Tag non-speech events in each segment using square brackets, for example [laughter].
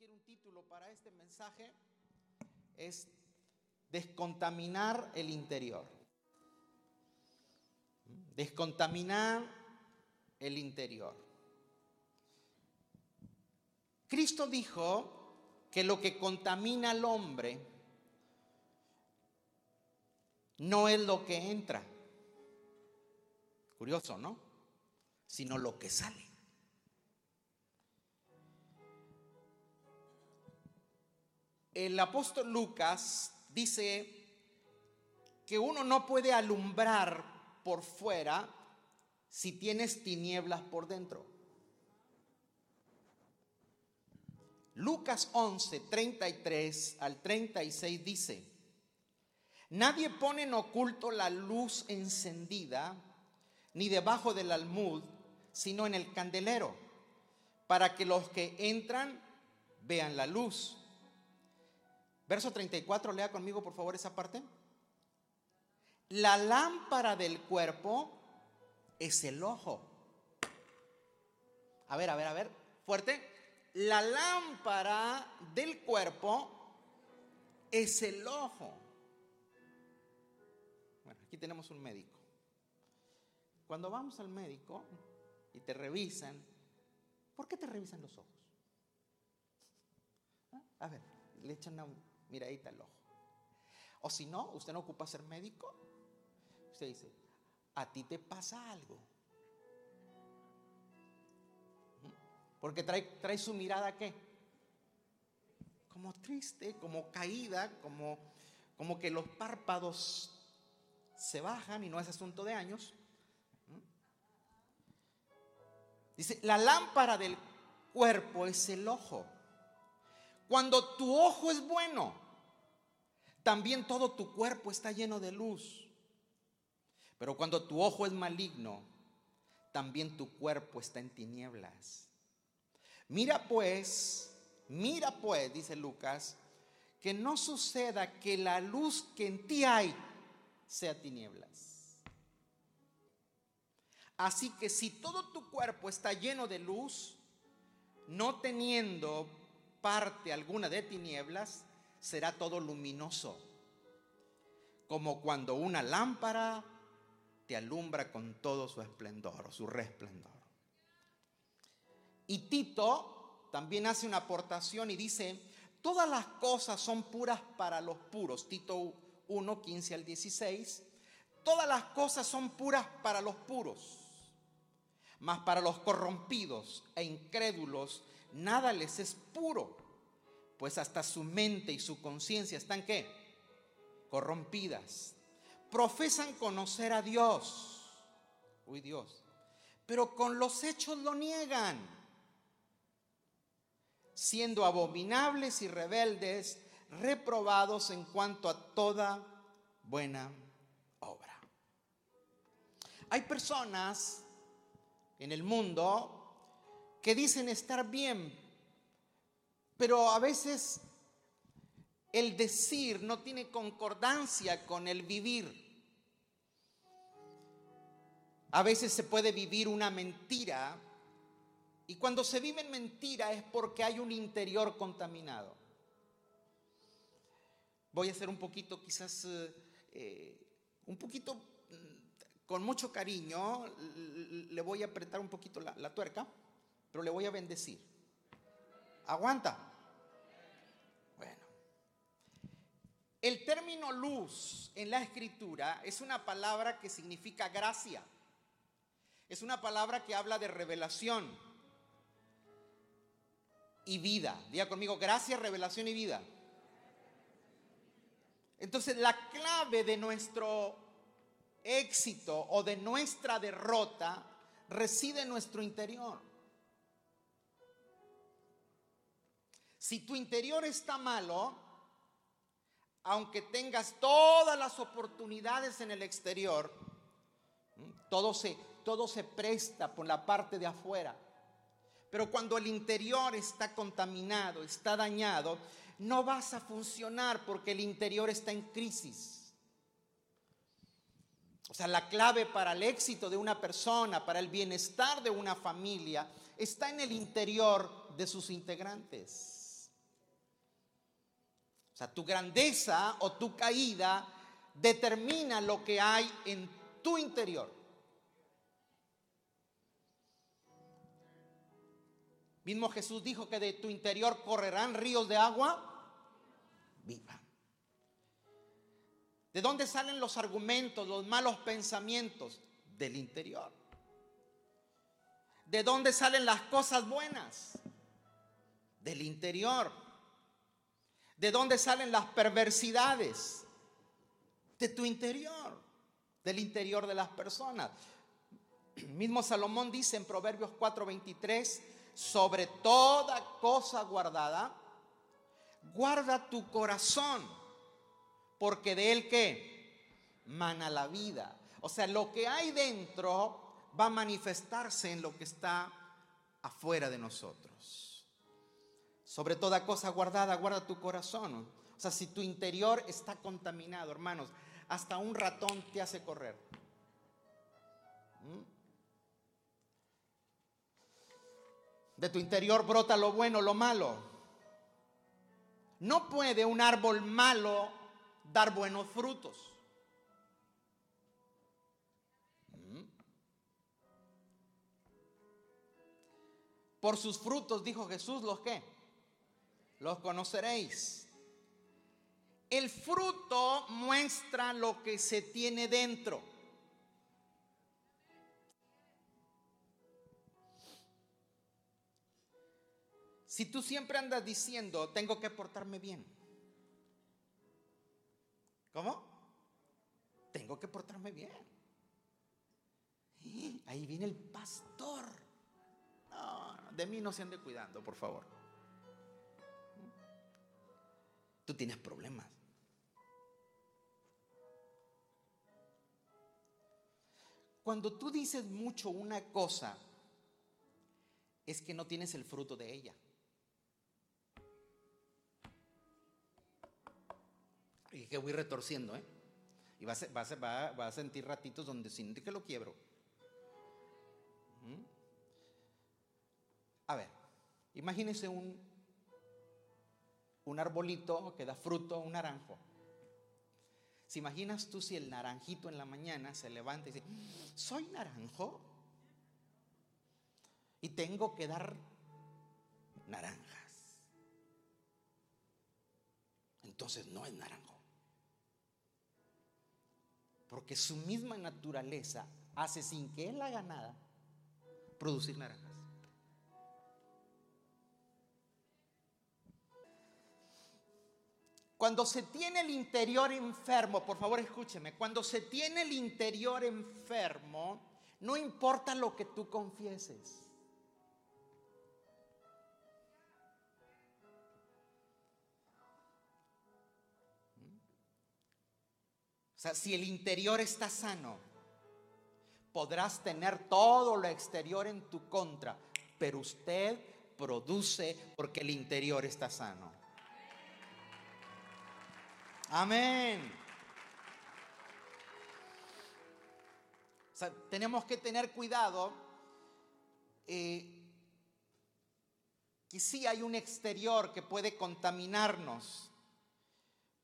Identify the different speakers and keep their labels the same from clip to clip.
Speaker 1: quiere un título para este mensaje, es descontaminar el interior. Descontaminar el interior. Cristo dijo que lo que contamina al hombre no es lo que entra. Curioso, ¿no? Sino lo que sale. El apóstol Lucas dice que uno no puede alumbrar por fuera si tienes tinieblas por dentro. Lucas 11, 33 al 36 dice, nadie pone en oculto la luz encendida, ni debajo del almud, sino en el candelero, para que los que entran vean la luz. Verso 34, lea conmigo por favor esa parte. La lámpara del cuerpo es el ojo. A ver, a ver, a ver, fuerte. La lámpara del cuerpo es el ojo. Bueno, aquí tenemos un médico. Cuando vamos al médico y te revisan, ¿por qué te revisan los ojos? ¿Ah? A ver, le echan un, mira, ahí está el ojo. O si no, usted no ocupa ser médico, usted dice, a ti te pasa algo. Porque trae, trae su mirada qué? Como triste, como caída, como, como que los párpados se bajan y no es asunto de años. Dice, la lámpara del cuerpo es el ojo. Cuando tu ojo es bueno, también todo tu cuerpo está lleno de luz. Pero cuando tu ojo es maligno, también tu cuerpo está en tinieblas. Mira pues, mira pues, dice Lucas, que no suceda que la luz que en ti hay sea tinieblas. Así que si todo tu cuerpo está lleno de luz, no teniendo parte alguna de tinieblas, será todo luminoso, como cuando una lámpara te alumbra con todo su esplendor o su resplendor. Y Tito también hace una aportación y dice, todas las cosas son puras para los puros. Tito 1, 15 al 16. Todas las cosas son puras para los puros, mas para los corrompidos e incrédulos nada les es puro, pues hasta su mente y su conciencia están qué? Corrompidas. Profesan conocer a Dios. Uy Dios. Pero con los hechos lo niegan. Siendo abominables y rebeldes, reprobados en cuanto a toda buena obra. Hay personas en el mundo que dicen estar bien, pero a veces el decir no tiene concordancia con el vivir. A veces se puede vivir una mentira y cuando se vive en mentira es porque hay un interior contaminado. Voy a hacer un poquito, quizás, eh, eh, un poquito mm, con mucho cariño, le voy a apretar un poquito la, la tuerca pero le voy a bendecir. Aguanta. Bueno. El término luz en la escritura es una palabra que significa gracia. Es una palabra que habla de revelación y vida. Diga conmigo, gracia, revelación y vida. Entonces la clave de nuestro éxito o de nuestra derrota reside en nuestro interior. Si tu interior está malo, aunque tengas todas las oportunidades en el exterior, todo se, todo se presta por la parte de afuera. Pero cuando el interior está contaminado, está dañado, no vas a funcionar porque el interior está en crisis. O sea, la clave para el éxito de una persona, para el bienestar de una familia, está en el interior de sus integrantes. Sea, tu grandeza o tu caída determina lo que hay en tu interior. Mismo Jesús dijo que de tu interior correrán ríos de agua viva. ¿De dónde salen los argumentos, los malos pensamientos? Del interior. ¿De dónde salen las cosas buenas? Del interior. ¿De dónde salen las perversidades? De tu interior, del interior de las personas. [clears throat] mismo Salomón dice en Proverbios 4:23, sobre toda cosa guardada, guarda tu corazón, porque de él que mana la vida. O sea, lo que hay dentro va a manifestarse en lo que está afuera de nosotros. Sobre toda cosa guardada, guarda tu corazón. O sea, si tu interior está contaminado, hermanos, hasta un ratón te hace correr. ¿Mm? De tu interior brota lo bueno, lo malo. No puede un árbol malo dar buenos frutos. ¿Mm? Por sus frutos, dijo Jesús, ¿los qué? Los conoceréis. El fruto muestra lo que se tiene dentro. Si tú siempre andas diciendo, tengo que portarme bien. ¿Cómo? Tengo que portarme bien. ahí viene el pastor. De mí no se ande cuidando, por favor. Tú tienes problemas. Cuando tú dices mucho una cosa, es que no tienes el fruto de ella. Y que voy retorciendo, ¿eh? Y va a, sentir ratitos donde siente que lo quiebro. ¿Mm? A ver, imagínese un, un arbolito que da fruto, un naranjo. ¿Se imaginas tú si el naranjito en la mañana se levanta y dice, soy naranjo y tengo que dar naranjas? Entonces no es naranjo. Porque su misma naturaleza hace sin que él haga nada producir naranjas. Cuando se tiene el interior enfermo, por favor escúcheme, cuando se tiene el interior enfermo, no importa lo que tú confieses. O sea, si el interior está sano, podrás tener todo lo exterior en tu contra, pero usted produce porque el interior está sano. Amén. Tenemos que tener cuidado eh, que hay un exterior que puede contaminarnos,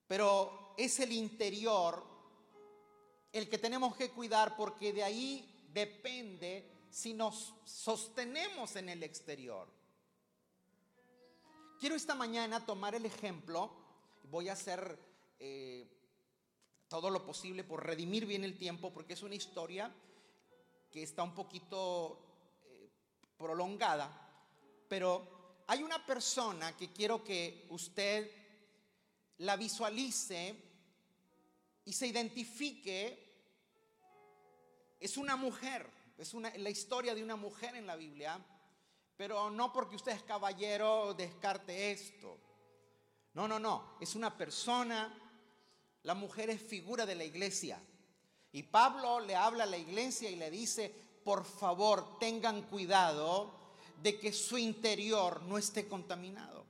Speaker 1: pero es el interior el que tenemos que cuidar porque de ahí depende si nos sostenemos en el exterior. Quiero esta mañana tomar el ejemplo, voy a hacer eh, todo lo posible por redimir bien el tiempo porque es una historia que está un poquito eh, prolongada, pero hay una persona que quiero que usted la visualice y se identifique es una mujer, es una, la historia de una mujer en la Biblia, pero no porque usted es caballero descarte esto. No, no, no, es una persona, la mujer es figura de la iglesia. Y Pablo le habla a la iglesia y le dice, por favor, tengan cuidado de que su interior no esté contaminado.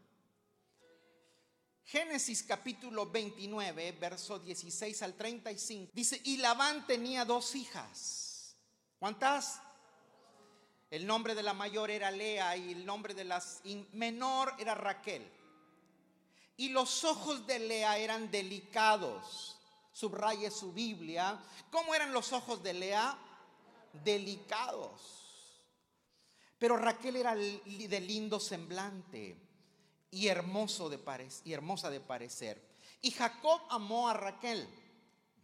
Speaker 1: Génesis capítulo 29, verso 16 al 35, dice, y Labán tenía dos hijas. ¿Cuántas? El nombre de la mayor era Lea y el nombre de la menor era Raquel. Y los ojos de Lea eran delicados. Subraye su Biblia. ¿Cómo eran los ojos de Lea? Delicados. Pero Raquel era de lindo semblante y, hermoso de y hermosa de parecer. Y Jacob amó a Raquel.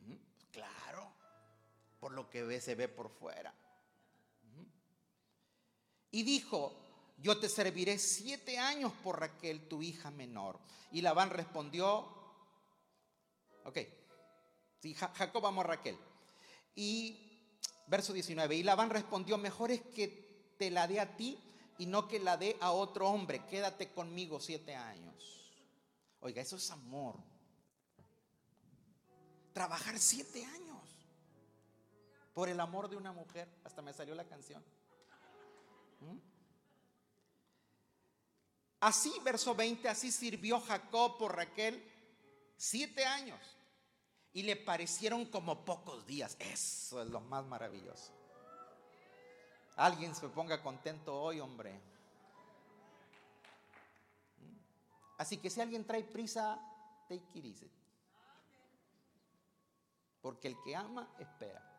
Speaker 1: Mm, claro, por lo que ve, se ve por fuera. Mm. Y dijo, yo te serviré siete años por Raquel, tu hija menor. Y Labán respondió, ok, sí, Jacob amó a Raquel. Y verso 19, y Labán respondió, mejor es que te la dé a ti y no que la dé a otro hombre, quédate conmigo siete años. Oiga, eso es amor. Trabajar siete años por el amor de una mujer, hasta me salió la canción. ¿Mm? Así, verso 20, así sirvió Jacob por Raquel siete años. Y le parecieron como pocos días. Eso es lo más maravilloso. Alguien se ponga contento hoy, hombre. Así que si alguien trae prisa, take it easy. Porque el que ama, espera.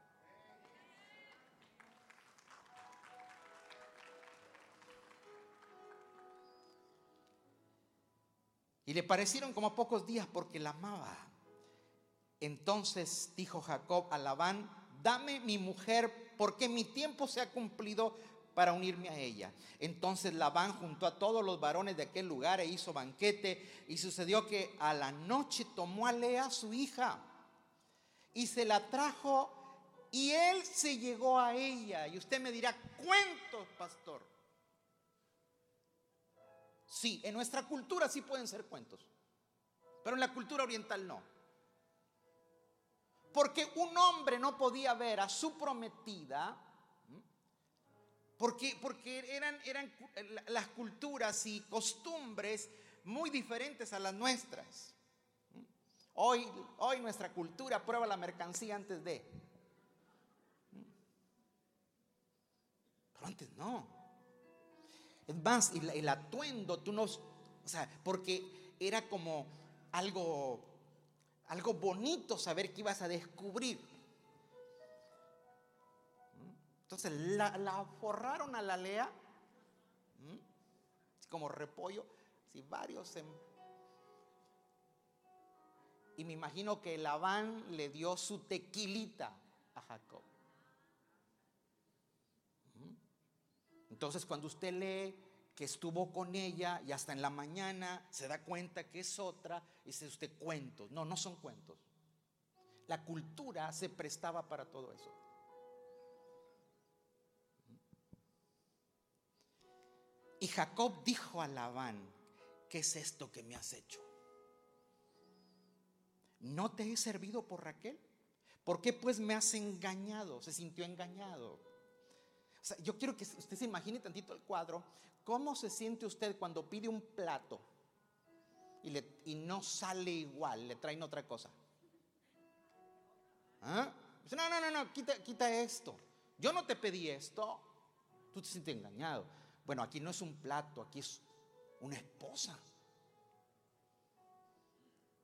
Speaker 1: Y le parecieron como pocos días porque la amaba. Entonces dijo Jacob a Labán, dame mi mujer porque mi tiempo se ha cumplido para unirme a ella. Entonces Labán juntó a todos los varones de aquel lugar e hizo banquete y sucedió que a la noche tomó a Lea su hija y se la trajo y él se llegó a ella. Y usted me dirá, cuentos, pastor. Sí, en nuestra cultura sí pueden ser cuentos, pero en la cultura oriental no. Porque un hombre no podía ver a su prometida, porque, porque eran, eran las culturas y costumbres muy diferentes a las nuestras. Hoy, hoy nuestra cultura prueba la mercancía antes de. Pero antes no. Es más, el, atuendo, tú no, o sea, porque era como algo, algo bonito saber que ibas a descubrir. Entonces la, forraron a la lea, como repollo, varios Y me imagino que Labán le dio su tequilita a Jacob. Entonces cuando usted lee que estuvo con ella y hasta en la mañana se da cuenta que es otra, dice usted cuentos. No, no son cuentos. La cultura se prestaba para todo eso. Y Jacob dijo a Labán, ¿qué es esto que me has hecho? ¿No te he servido por Raquel? ¿Por qué pues me has engañado? Se sintió engañado yo quiero que usted se imagine tantito el cuadro. ¿Cómo se siente usted cuando pide un plato y, y no sale igual, le traen otra cosa? ¿Ah? No, no, no, no, quita, quita esto. Yo no te pedí esto. Tú te sientes engañado. Bueno, aquí no es un plato, aquí es una esposa.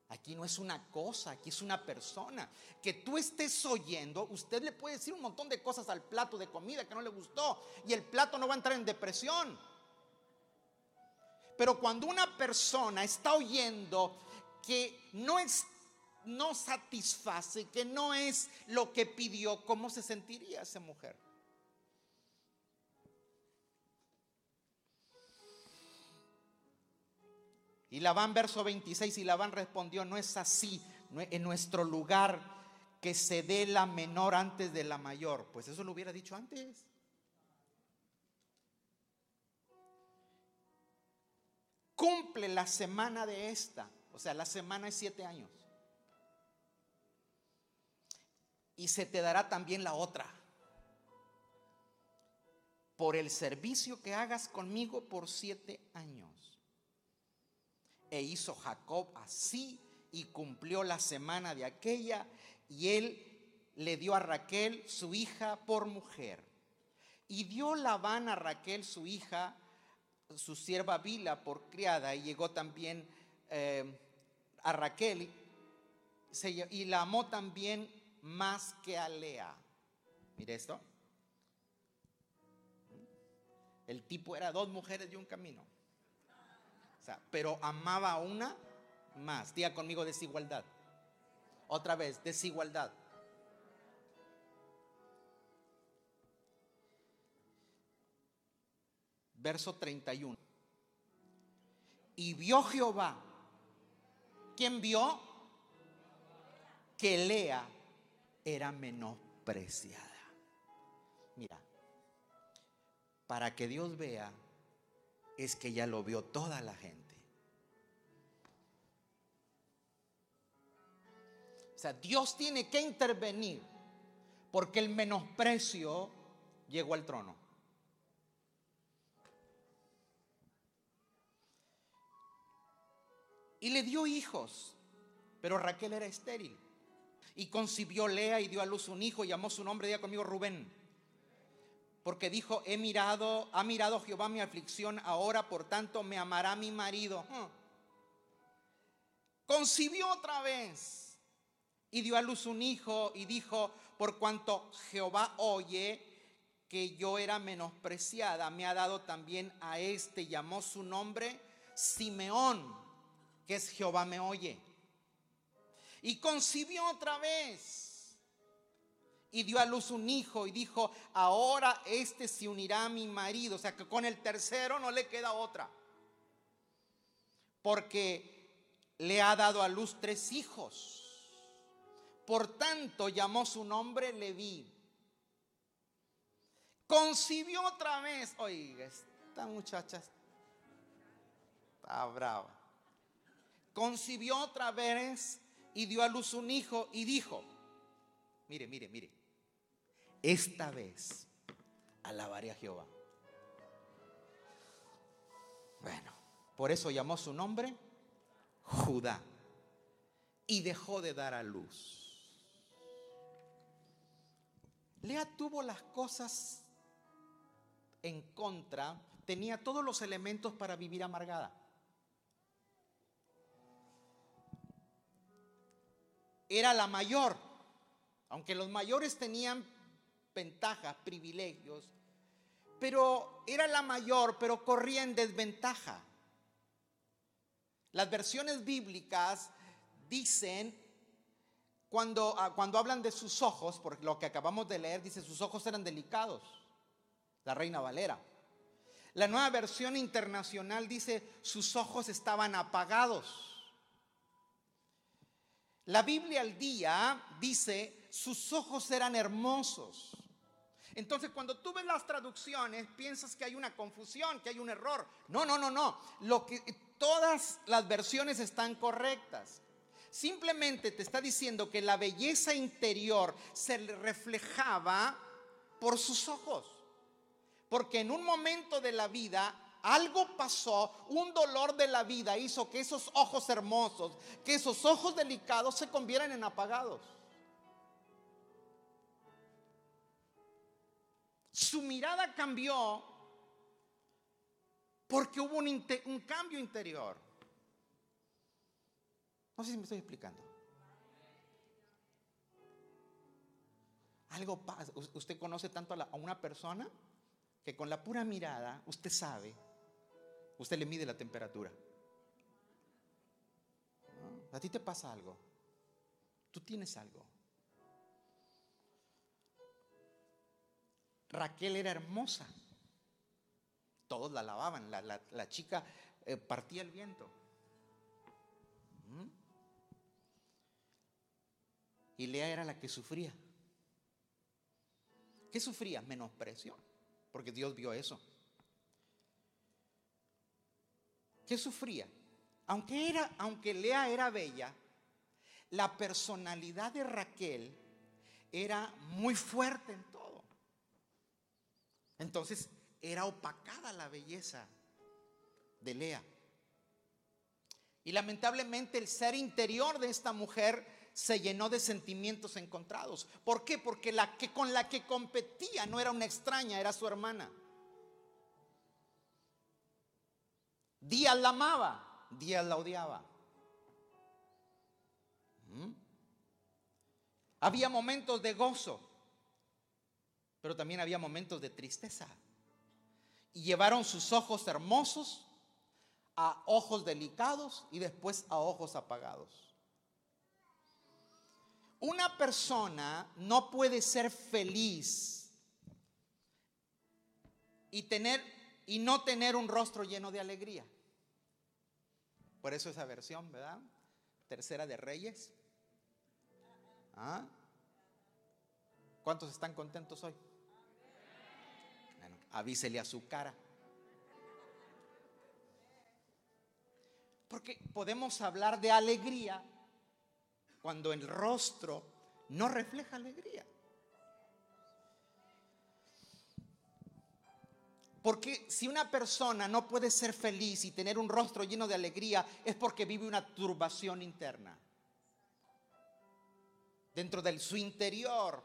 Speaker 1: Aquí no es una cosa, aquí es una persona. Que tú estés oyendo, usted le puede decir un montón de cosas al plato de comida que no le gustó y el plato no va a entrar en depresión. Pero cuando una persona está oyendo que no es no satisface, que no es lo que pidió, ¿cómo se sentiría esa mujer? Y Labán, verso 26, y Labán respondió, no es así, en nuestro lugar que se dé la menor antes de la mayor. Pues eso lo hubiera dicho antes. Cumple la semana de esta, o sea, la semana es siete años. Y se te dará también la otra. Por el servicio que hagas conmigo por siete años. E hizo Jacob así y cumplió la semana de aquella y él le dio a Raquel su hija por mujer. Y dio Labán a Raquel su hija, su sierva Vila por criada y llegó también eh, a Raquel y la amó también más que a Lea. Mire esto. El tipo era dos mujeres y un camino. Pero amaba a una más. Diga conmigo desigualdad. Otra vez, desigualdad. Verso 31. Y vio Jehová. ¿Quién vio? Que Lea era menospreciada. Mira, para que Dios vea, es que ya lo vio toda la gente. O sea, Dios tiene que intervenir porque el menosprecio llegó al trono. Y le dio hijos, pero Raquel era estéril. Y concibió Lea y dio a luz un hijo llamó su nombre, día conmigo Rubén. Porque dijo, he mirado, ha mirado Jehová mi aflicción, ahora por tanto me amará mi marido. Hmm. Concibió otra vez y dio a luz un hijo y dijo, por cuanto Jehová oye que yo era menospreciada, me ha dado también a este, llamó su nombre Simeón que es Jehová me oye. Y concibió otra vez. Y dio a luz un hijo y dijo, ahora este se unirá a mi marido. O sea que con el tercero no le queda otra. Porque le ha dado a luz tres hijos. Por tanto llamó su nombre Leví. Concibió otra vez. Oiga, esta muchacha está brava concibió otra vez y dio a luz un hijo y dijo, mire, mire, mire, esta vez alabaré a Jehová. Bueno, por eso llamó su nombre Judá y dejó de dar a luz. Lea tuvo las cosas en contra, tenía todos los elementos para vivir amargada. era la mayor, aunque los mayores tenían ventajas, privilegios, pero era la mayor, pero corría en desventaja. Las versiones bíblicas dicen, cuando, ah, cuando hablan de sus ojos, por lo que acabamos de leer, dice, sus ojos eran delicados, la reina Valera. La nueva versión internacional dice, sus ojos estaban apagados. La Biblia al día dice, sus ojos eran hermosos. Entonces, cuando tú ves las traducciones, piensas que hay una confusión, que hay un error. No, no, no, no. Lo que todas las versiones están correctas. Simplemente te está diciendo que la belleza interior se reflejaba por sus ojos. Porque en un momento de la vida algo pasó, un dolor de la vida hizo que esos ojos hermosos, que esos ojos delicados se convieran en apagados. Su mirada cambió porque hubo un, un cambio interior. No sé si me estoy explicando. Algo pasa. Usted conoce tanto a una persona que con la pura mirada usted sabe usted le mide la temperatura. A ti te pasa algo. Tú tienes algo. Raquel era hermosa. Todos la lavaban. La, chica eh, partía el viento. ¿Mm? Y Lea era la que sufría. ¿Qué sufría? Menosprecio. Porque Dios vio eso. ¿Qué sufría? Aunque, era, aunque Lea era bella, la personalidad de Raquel era muy fuerte en todo. Entonces era opacada la belleza de Lea. Y lamentablemente el ser interior de esta mujer se llenó de sentimientos encontrados. ¿Por qué? Porque la que con la que competía no era una extraña, era su hermana. Díaz la amaba, Díaz la odiaba. ¿Mm? Había momentos de gozo, pero también había momentos de tristeza. Y llevaron sus ojos hermosos a ojos delicados y después a ojos apagados. Una persona no puede ser feliz y tener y no tener un rostro lleno de alegría. Por eso esa versión, ¿verdad? Tercera de Reyes. ¿Ah? ¿Cuántos están contentos hoy? Avísele a su cara. Porque podemos hablar de alegría cuando el rostro no refleja alegría. Porque si una persona no puede ser feliz y tener un rostro lleno de alegría es porque vive una turbación interna. Dentro de su interior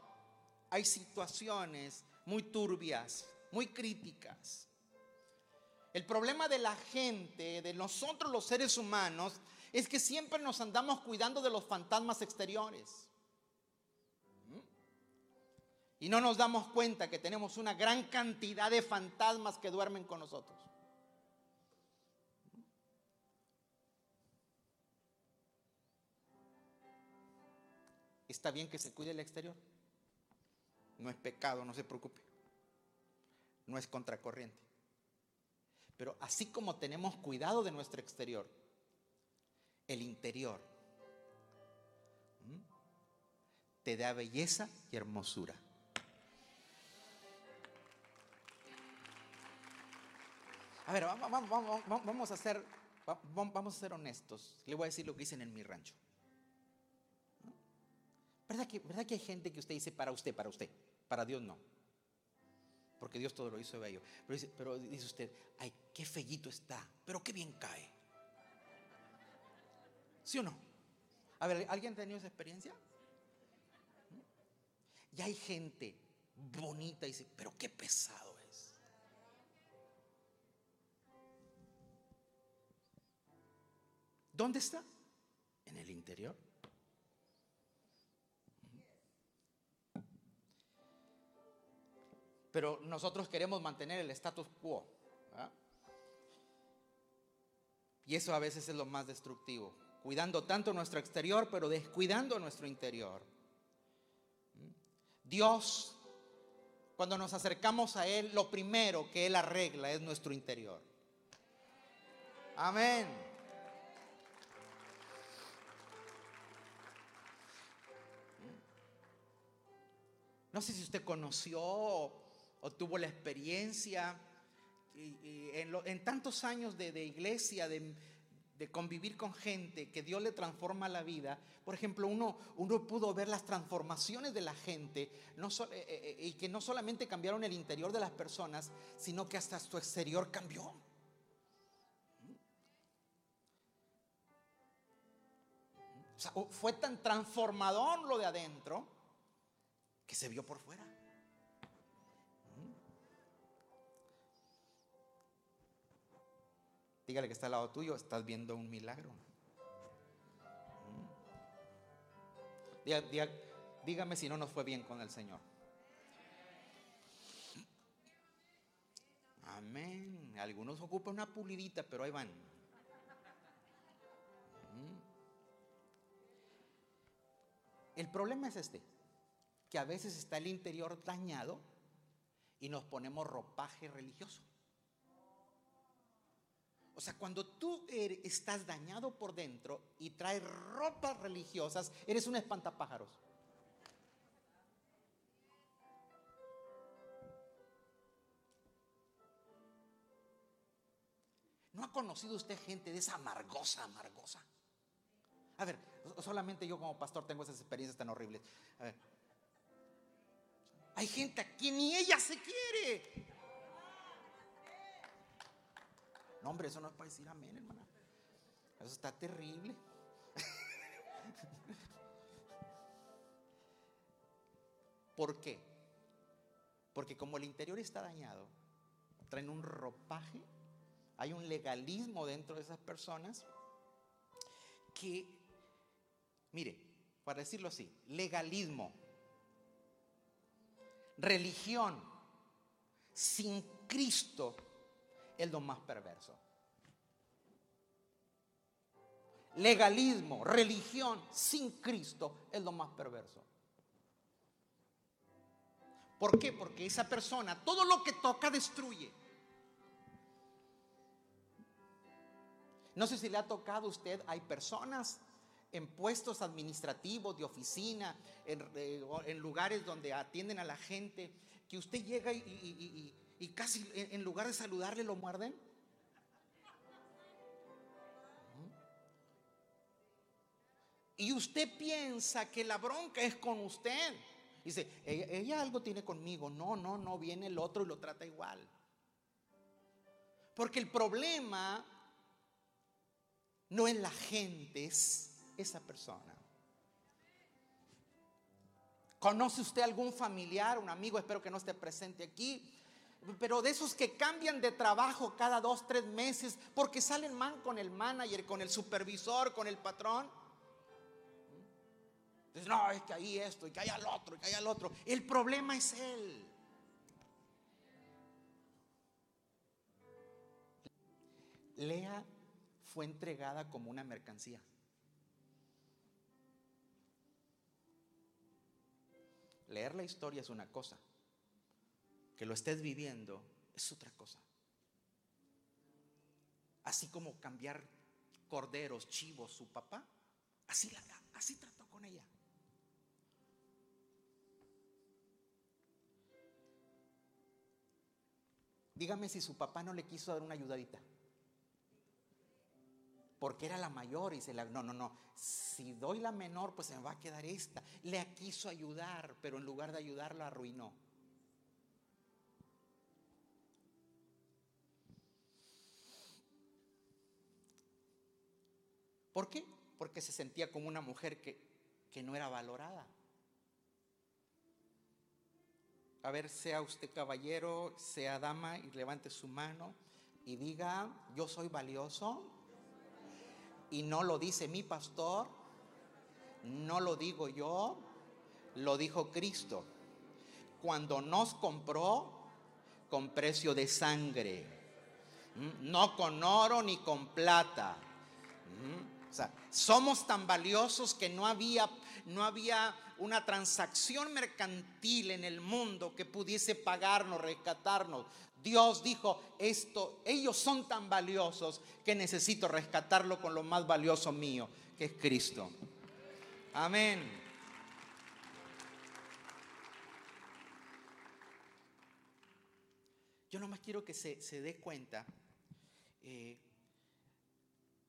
Speaker 1: hay situaciones muy turbias, muy críticas. El problema de la gente, de nosotros los seres humanos, es que siempre nos andamos cuidando de los fantasmas exteriores. Y no nos damos cuenta que tenemos una gran cantidad de fantasmas que duermen con nosotros. Está bien que se cuide el exterior. No es pecado, no se preocupe. No es contracorriente. Pero así como tenemos cuidado de nuestro exterior, el interior te da belleza y hermosura. A ver, vamos, a ser, vamos a ser honestos. Le voy a decir lo que dicen en mi rancho. ¿Verdad que, ¿Verdad que hay gente que usted dice para usted, para usted? Para Dios no. Porque Dios todo lo hizo bello. Pero dice, pero dice usted, ay, qué fellito está, pero qué bien cae. ¿Sí o no? A ver, ¿alguien ha tenido esa experiencia? Y hay gente bonita y dice, pero qué pesado ¿Dónde está? En el interior. Pero nosotros queremos mantener el status quo. Y eso a veces es lo más destructivo. Cuidando tanto nuestro exterior, pero descuidando nuestro interior. Dios, cuando nos acercamos a Él, lo primero que Él arregla es nuestro interior. Amén. No sé si usted conoció o, tuvo la experiencia en, tantos años de, iglesia, de, convivir con gente que Dios le transforma la vida. Por ejemplo, uno, pudo ver las transformaciones de la gente eh, eh, eh, y que no solamente cambiaron el interior de las personas, sino que hasta su exterior cambió. fue tan transformador lo de adentro que se vio por fuera. Dígale que está al lado tuyo, estás viendo un milagro. Dígame si no nos fue bien con el Señor. Amén. Algunos ocupan una pulidita, pero ahí van. Mm. El problema es este que a veces está el interior dañado y nos ponemos ropaje religioso. O sea, cuando tú estás dañado por dentro y traes ropas religiosas, eres un espantapájaros. ¿No ha conocido usted gente de esa amargosa, amargosa? A ver, solamente yo como pastor tengo esas experiencias tan horribles. Hay gente aquí ni ella se quiere. No, hombre, eso no es para decir amén, hermana. Eso está terrible. [laughs] ¿Por qué? Porque como el interior está dañado, traen un ropaje, hay un legalismo dentro de esas personas que, mire, para decirlo así, legalismo, religión sin Cristo es lo más perverso. Legalismo, religión sin Cristo es lo más perverso. ¿Por qué? Porque esa persona todo lo que toca destruye. No sé si le ha tocado a usted, hay personas en puestos administrativos, de oficina, en, eh, lugares donde atienden a la gente, que usted llega y, casi en lugar de saludarle lo muerden. Y usted piensa que la bronca es con usted. Dice, ella, algo tiene conmigo. No, no, no, viene el otro y lo trata igual. Porque el problema no es la gente, es esa persona. ¿Conoce usted algún familiar, un amigo, espero que no esté presente aquí, pero de esos que cambian de trabajo cada dos, tres meses porque salen mal con el manager, con el supervisor, con el patrón? no, es que ahí esto, y que haya el otro, y que haya el otro. El problema es él. Lea fue entregada como una mercancía. Leer la historia es una cosa. Que lo estés viviendo es otra cosa. Así como cambiar corderos, chivos, su papá, así, la, así trató con ella. Dígame si su papá no le quiso dar una ayudadita porque era la mayor y se la... No, no, no. Si doy la menor, pues se me va a quedar esta. Le quiso ayudar, pero en lugar de ayudarla, arruinó. ¿Por qué? Porque se sentía como una mujer que, que no era valorada. A ver, sea usted caballero, sea dama, y levante su mano y diga, yo soy valioso, y no lo dice mi pastor, no lo digo yo, lo dijo Cristo. Cuando nos compró con precio de sangre, no con oro ni con plata. Somos tan valiosos que no había, no había una transacción mercantil en el mundo que pudiese pagarnos, rescatarnos. Dios dijo, esto, ellos son tan valiosos que necesito rescatarlo con lo más valioso mío, que es Cristo. Amén. Yo nomás quiero que se, dé cuenta. Eh,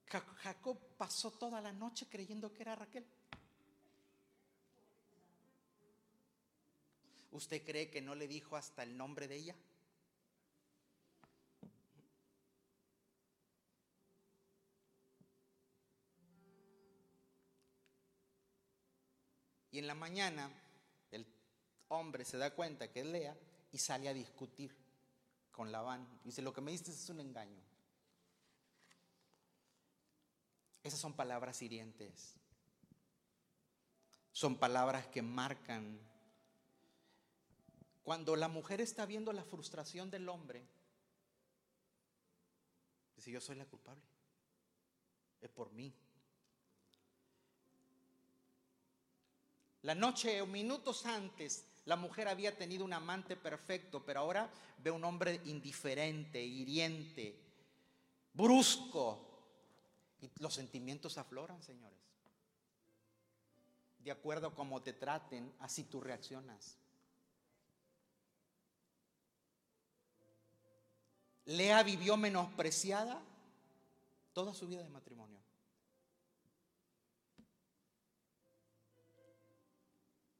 Speaker 1: Jacob pasó toda la noche creyendo que era Raquel. ¿Usted cree que no le dijo hasta el nombre de ella? Y en la mañana el hombre se da cuenta que es Lea y sale a discutir con Labán. Dice, lo que me diste es un engaño. Esas son palabras hirientes. Son palabras que marcan. Cuando la mujer está viendo la frustración del hombre, dice, yo soy la culpable. Es por mí. La noche o minutos antes, la mujer había tenido un amante perfecto, pero ahora ve un hombre indiferente, hiriente, brusco. Los sentimientos afloran, señores. De acuerdo a cómo te traten, así tú reaccionas. Lea vivió menospreciada toda su vida de matrimonio.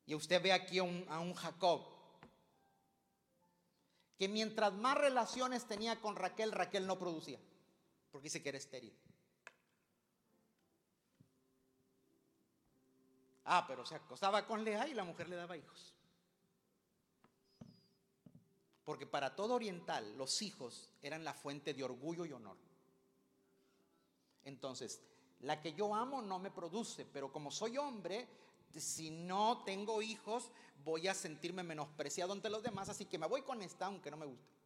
Speaker 1: Y usted ve aquí a un, Jacob que mientras más relaciones tenía con Raquel, Raquel no producía, porque dice que era estéril. Ah, pero se acostaba con Lea y la mujer le daba hijos. Porque para todo oriental los hijos eran la fuente de orgullo y honor. Entonces, la que yo amo no me produce, pero como soy hombre, si no tengo hijos, voy a sentirme menospreciado ante los demás, así que me voy con esta aunque no me guste.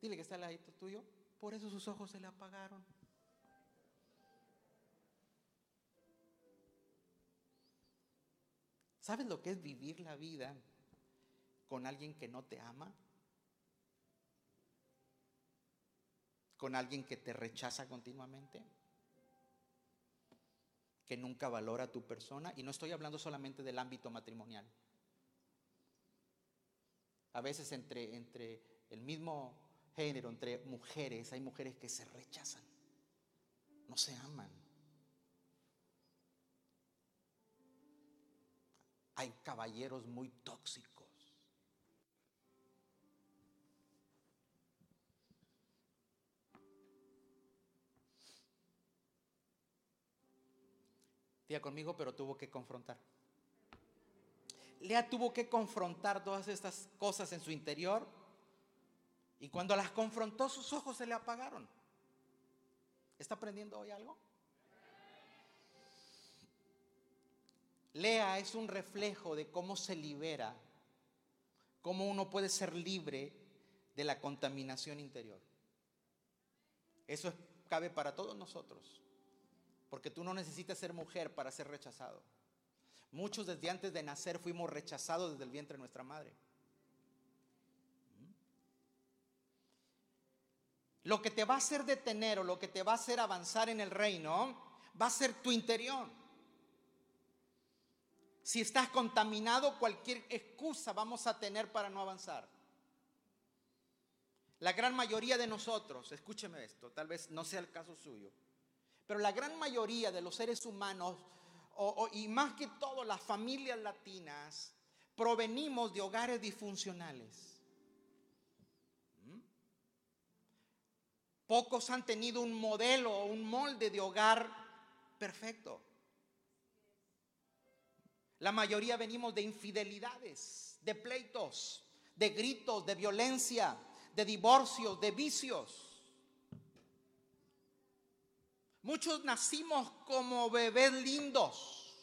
Speaker 1: Dile que está al ladito tuyo, por eso sus ojos se le apagaron. ¿Sabes lo que es vivir la vida con alguien que no te ama? ¿Con alguien que te rechaza continuamente? ¿Que nunca valora a tu persona? Y no estoy hablando solamente del ámbito matrimonial. A veces entre, entre el mismo género, entre mujeres, hay mujeres que se rechazan, no se aman. Hay caballeros muy tóxicos. Día conmigo, pero tuvo que confrontar. Lea tuvo que confrontar todas estas cosas en su interior y cuando las confrontó, sus ojos se le apagaron. ¿Está aprendiendo hoy algo? Lea es un reflejo de cómo se libera, cómo uno puede ser libre de la contaminación interior. Eso cabe para todos nosotros, porque tú no necesitas ser mujer para ser rechazado. Muchos desde antes de nacer fuimos rechazados desde el vientre de nuestra madre. Lo que te va a hacer detener o lo que te va a hacer avanzar en el reino va a ser tu interior. Si estás contaminado, cualquier excusa vamos a tener para no avanzar. La gran mayoría de nosotros, escúcheme esto, tal vez no sea el caso suyo, pero la gran mayoría de los seres humanos, y más que todo las familias latinas, provenimos de hogares disfuncionales. Pocos han tenido un modelo o un molde de hogar perfecto. La mayoría venimos de infidelidades, de pleitos, de gritos, de violencia, de divorcios, de vicios. Muchos nacimos como bebés lindos.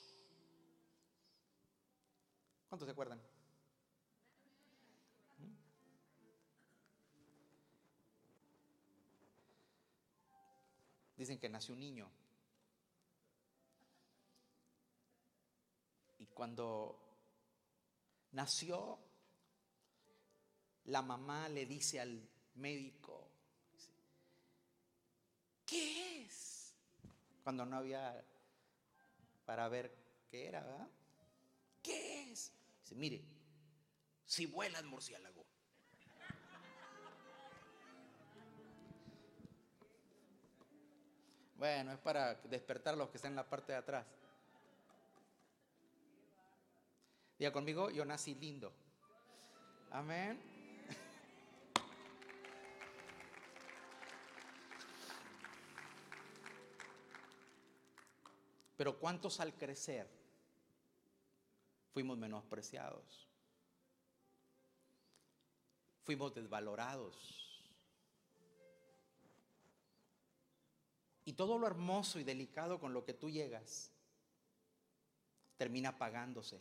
Speaker 1: ¿Cuántos se acuerdan? Dicen que nació un niño. Y cuando nació, la mamá le dice al médico, ¿qué es? Cuando no había para ver qué era, ¿verdad? ¿Qué es? Dice, mire, si vuela el murciélago. Bueno, es para despertar a los que están en la parte de atrás. Diga conmigo, yo nací lindo. Amén. Pero ¿cuántos al crecer fuimos menospreciados? Fuimos desvalorados Y todo lo hermoso y delicado con lo que tú llegas termina pagándose.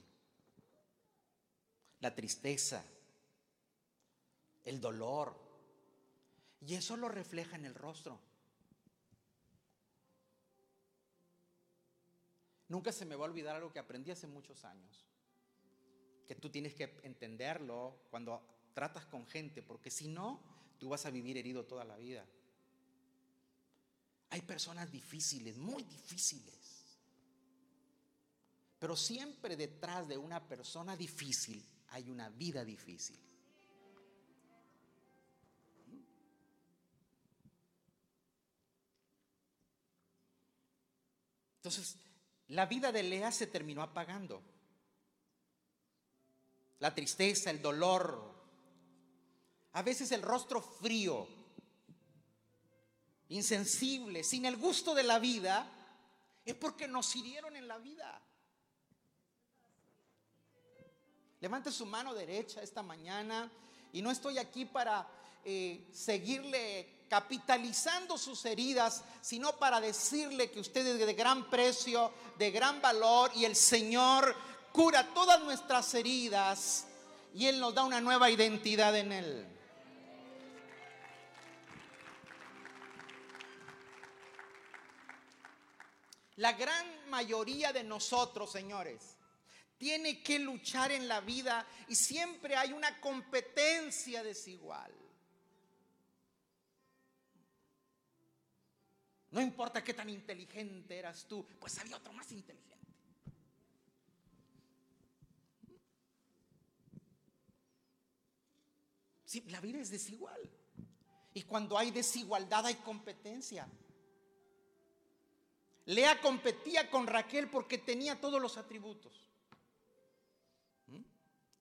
Speaker 1: La tristeza, el dolor. Y eso lo refleja en el rostro. Nunca se me va a olvidar algo que aprendí hace muchos años. Que tú tienes que entenderlo cuando tratas con gente, porque si no, tú vas a vivir herido toda la vida. Hay personas difíciles, muy difíciles. Pero siempre detrás de una persona difícil hay una vida difícil. Entonces, la vida de Lea se terminó apagando. La tristeza, el dolor, a veces el rostro frío insensibles, sin el gusto de la vida, es porque nos hirieron en la vida. Levante su mano derecha esta mañana Y no estoy aquí para eh, seguirle capitalizando sus heridas, sino para decirle que usted es de gran precio, de gran valor y el Señor cura todas nuestras heridas y Él nos da una nueva identidad en Él. La gran mayoría de nosotros, señores, tiene que luchar en la vida y siempre hay una competencia desigual. No importa qué tan inteligente eras tú, pues había otro más inteligente. Sí, la vida es desigual. Y cuando hay desigualdad hay competencia. Lea competía con Raquel porque tenía todos los atributos. ¿Mm?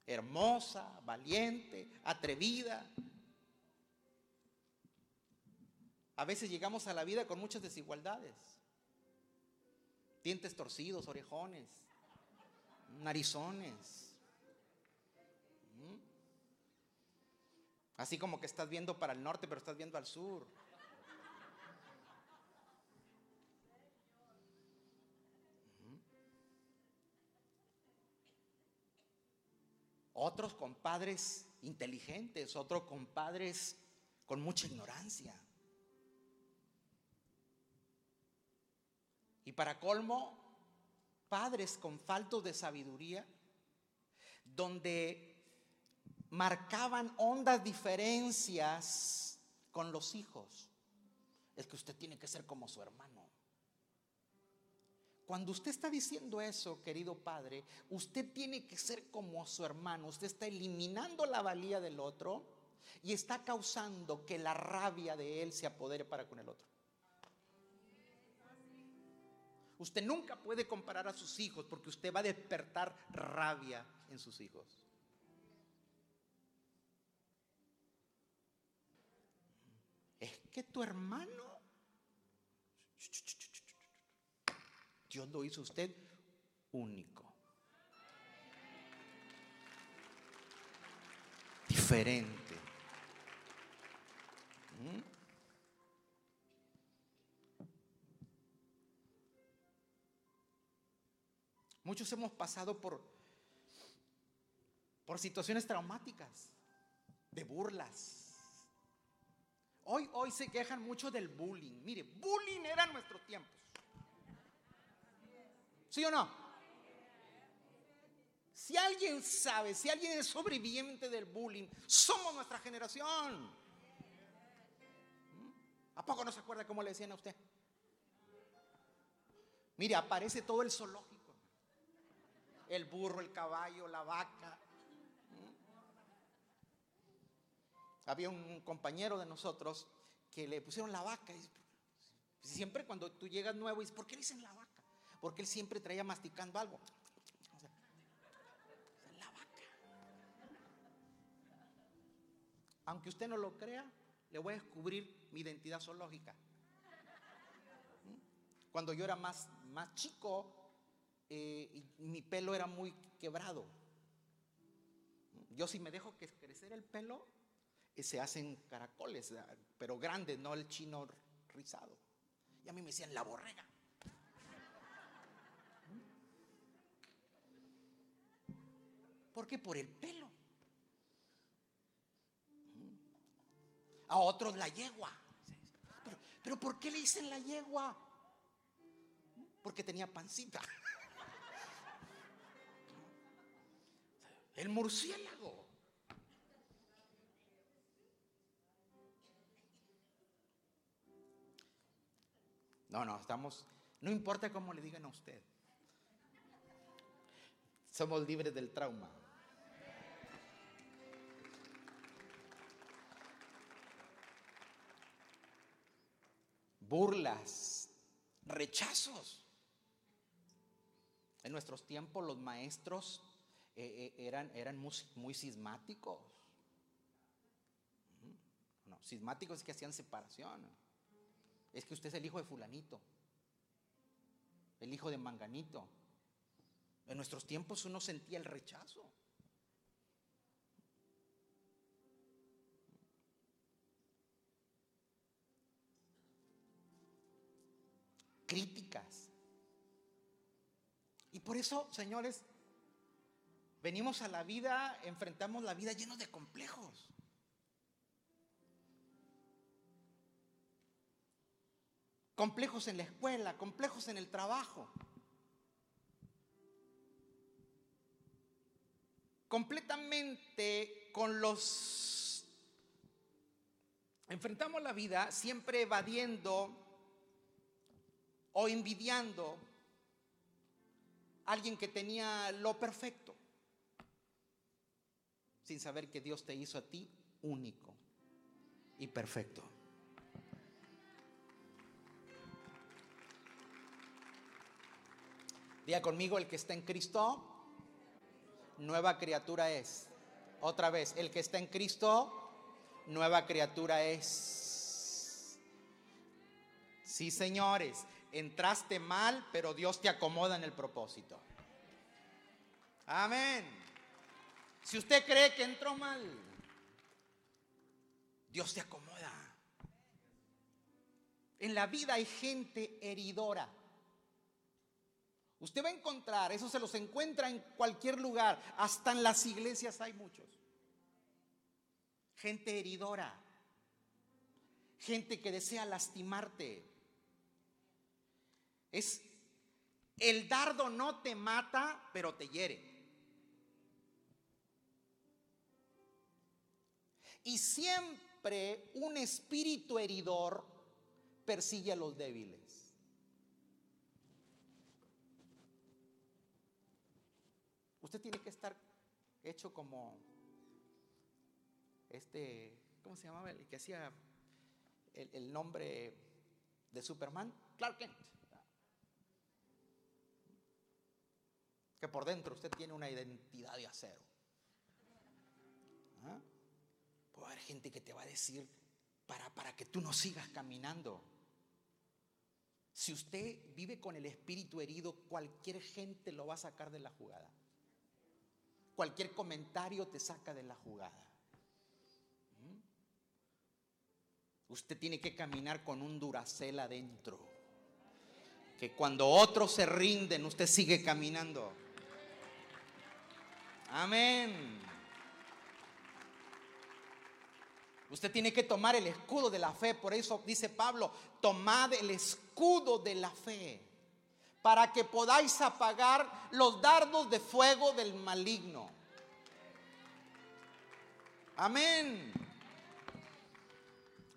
Speaker 1: Hermosa, valiente, atrevida. A veces llegamos a la vida con muchas desigualdades. Dientes torcidos, orejones, narizones. ¿Mm? Así como que estás viendo para el norte, pero estás viendo al sur. Otros con padres inteligentes, otros con padres con mucha ignorancia. Y para colmo, padres con faltos de sabiduría, donde marcaban hondas diferencias con los hijos. Es que usted tiene que ser como su hermano. Cuando usted está diciendo eso, querido padre, usted tiene que ser como su hermano. Usted está eliminando la valía del otro y está causando que la rabia de él se apodere para con el otro. Usted nunca puede comparar a sus hijos porque usted va a despertar rabia en sus hijos. Es que tu hermano Dios lo hizo usted único. Diferente. ¿Mm? Muchos hemos pasado por, por situaciones traumáticas, de burlas. Hoy, hoy se quejan mucho del bullying. Mire, bullying era en nuestros tiempos. ¿Sí o no? Si alguien sabe, si alguien es sobreviviente del bullying, somos nuestra generación. ¿A poco no se acuerda cómo le decían a usted? Mire, aparece todo el zoológico. El burro, el caballo, la vaca. Había un compañero de nosotros que le pusieron la vaca. Siempre cuando tú llegas nuevo, dices, ¿por qué le dicen la vaca? Porque él siempre traía masticando algo. la vaca. Aunque usted no lo crea, le voy a descubrir mi identidad zoológica. Cuando yo era más, más chico, eh, mi pelo era muy quebrado. Yo si me dejo que crecer el pelo, eh, se hacen caracoles, pero grandes, no el chino rizado. Y a mí me decían la borrega. ¿Por qué? Por el pelo. A otros la yegua. Pero, pero ¿por qué le dicen la yegua? Porque tenía pancita. El murciélago. No, no, estamos, no importa cómo le digan a usted. Somos libres del trauma. Burlas, rechazos. En nuestros tiempos los maestros eh, eh, eran, eran muy, muy, sismáticos. No, sismáticos es que hacían separación. Es que usted es el hijo de fulanito, el hijo de manganito. En nuestros tiempos uno sentía el rechazo. Críticas. Y por eso, señores, venimos a la vida, enfrentamos la vida llenos de complejos. Complejos en la escuela, complejos en el trabajo. Completamente con los... Enfrentamos la vida siempre evadiendo o envidiando a alguien que tenía lo perfecto, sin saber que Dios te hizo a ti único y perfecto. Diga conmigo, el que está en Cristo, nueva criatura es. Otra vez, el que está en Cristo, nueva criatura es. Sí, señores, entraste mal, pero Dios te acomoda en el propósito. Amén. Si usted cree que entró mal, Dios te acomoda. En la vida hay gente heridora. Usted va a encontrar, eso se los encuentra en cualquier lugar, hasta en las iglesias hay muchos. Gente heridora, gente que desea lastimarte. Es el dardo no te mata, pero te hiere. Y siempre un espíritu heridor persigue a los débiles. Usted tiene que estar hecho como este, ¿cómo se llamaba? El que hacía el, nombre de Superman, Clark Kent. Que por dentro usted tiene una identidad de acero. ¿Ah? Puede haber gente que te va a decir para, para que tú no sigas caminando. Si usted vive con el espíritu herido, cualquier gente lo va a sacar de la jugada. Cualquier comentario te saca de la jugada. ¿Mm? Usted tiene que caminar con un duracel adentro. Que cuando otros se rinden, usted sigue caminando. Amén. Usted tiene que tomar el escudo de la fe. Por eso dice Pablo, tomad el escudo de la fe para que podáis apagar los dardos de fuego del maligno. Amén.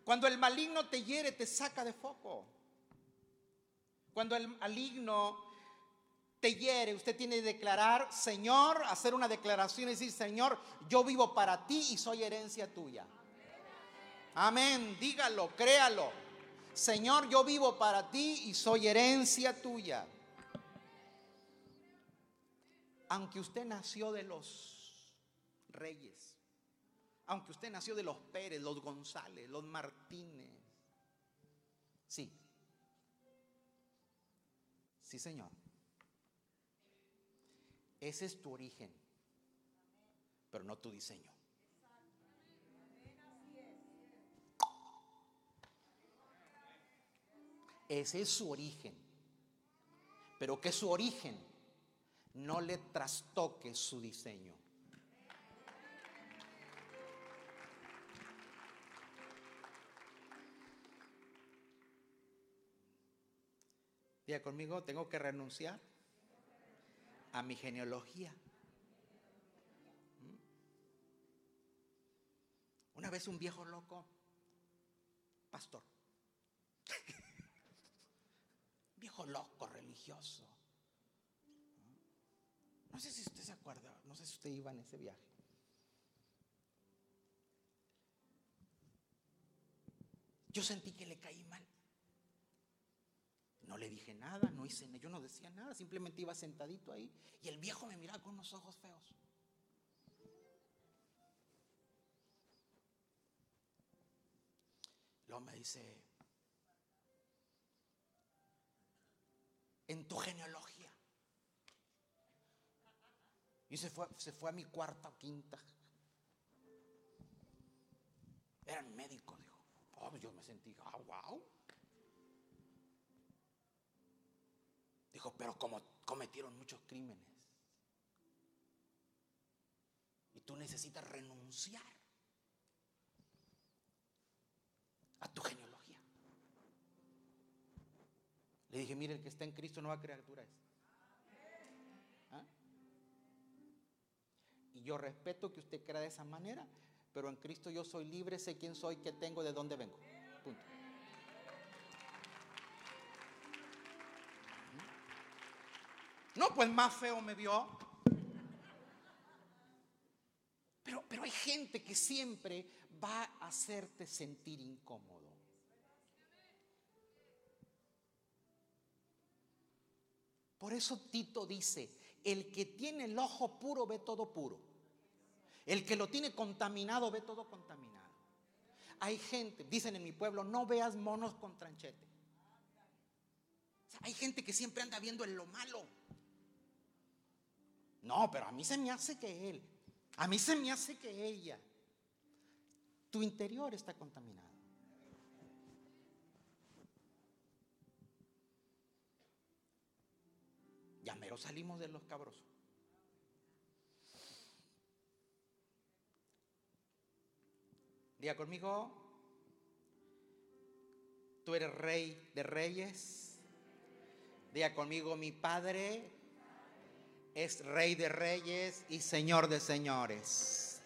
Speaker 1: Cuando el maligno te hiere, te saca de foco. Cuando el maligno te hiere, usted tiene que declarar, Señor, hacer una declaración y decir, Señor, yo vivo para ti y soy herencia tuya. Amén, dígalo, créalo. Señor, yo vivo para ti y soy herencia tuya. Aunque usted nació de los reyes, aunque usted nació de los Pérez, los González, los Martínez, sí, sí Señor, ese es tu origen, pero no tu diseño. Ese es su origen. Pero que su origen no le trastoque su diseño. Diga conmigo, tengo que renunciar a mi genealogía. ¿Mm? Una vez un viejo loco, pastor, [laughs] viejo loco religioso. No sé si usted se acuerda, no sé si usted iba en ese viaje. Yo sentí que le caí mal. No le dije nada, no hice, yo no decía nada, simplemente iba sentadito ahí y el viejo me miraba con unos ojos feos. Luego me dice, en tu genealogía. Y se fue, se fue a mi cuarta o quinta. Eran médicos, dijo. Oh, yo me sentí, ah, wow. Pero como cometieron muchos crímenes. Y tú necesitas renunciar a tu genealogía. Le dije, mire, el que está en Cristo nueva criatura es. ¿Ah? Y yo respeto que usted crea de esa manera, pero en Cristo yo soy libre, sé quién soy, qué tengo, de dónde vengo. Punto. No, pues más feo me vio. Pero, pero hay gente que siempre va a hacerte sentir incómodo. Por eso Tito dice, el que tiene el ojo puro ve todo puro. El que lo tiene contaminado ve todo contaminado. Hay gente, dicen en mi pueblo, no veas monos con tranchete. hay gente que siempre anda viendo en lo malo. No, pero a mí se me hace que él, a mí se me hace que ella. Tu interior está contaminado. Ya mero salimos de los cabrosos. Diga conmigo, tú eres rey de reyes. Diga conmigo, mi padre es rey de reyes y señor de señores.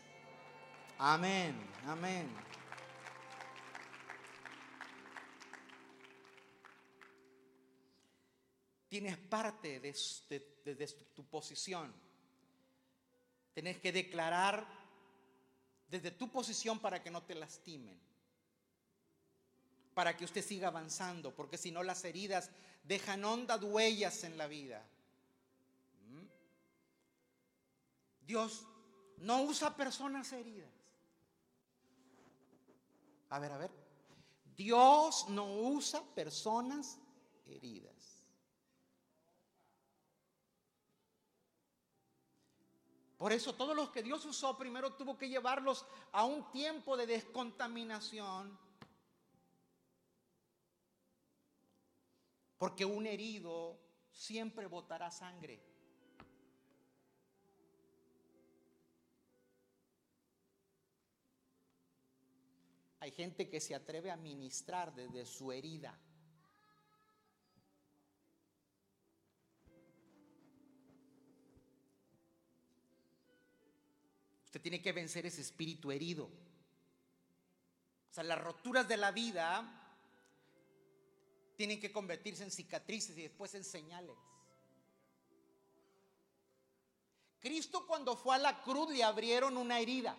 Speaker 1: Amén, amén. Tienes parte de, tu posición. Tienes que declarar desde tu posición para que no te lastimen. Para que usted siga avanzando, porque si no las heridas dejan hondas huellas en la vida. Dios no usa personas heridas. A ver, a ver. Dios no usa personas heridas. Por eso todos los que Dios usó primero tuvo que llevarlos a un tiempo de descontaminación. Porque un herido siempre botará sangre. Hay gente que se atreve a ministrar desde su herida. Usted tiene que vencer ese espíritu herido. O sea, las roturas de la vida tienen que convertirse en cicatrices y después en señales. Cristo cuando fue a la cruz le abrieron una herida.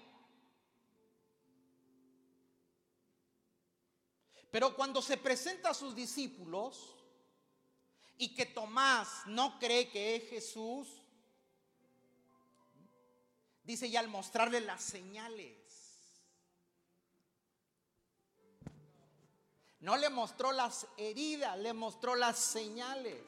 Speaker 1: Pero cuando se presenta a sus discípulos y que Tomás no cree que es Jesús, dice ya al mostrarle las señales. No le mostró las heridas, le mostró las señales.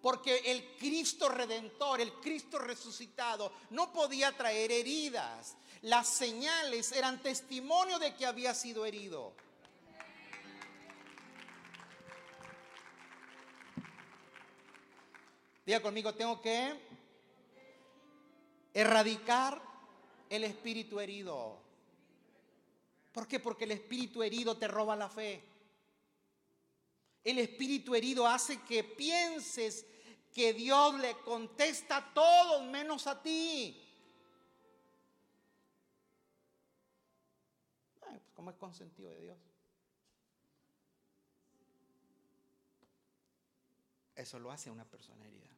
Speaker 1: Porque el Cristo redentor, el Cristo resucitado, no podía traer heridas. Las señales eran testimonio de que había sido herido. Diga conmigo, tengo que erradicar el espíritu herido. ¿Por qué? Porque el espíritu herido te roba la fe. El espíritu herido hace que pienses que Dios le contesta a menos a ti. Pues ¿Cómo es consentido de Dios? Eso lo hace una persona herida.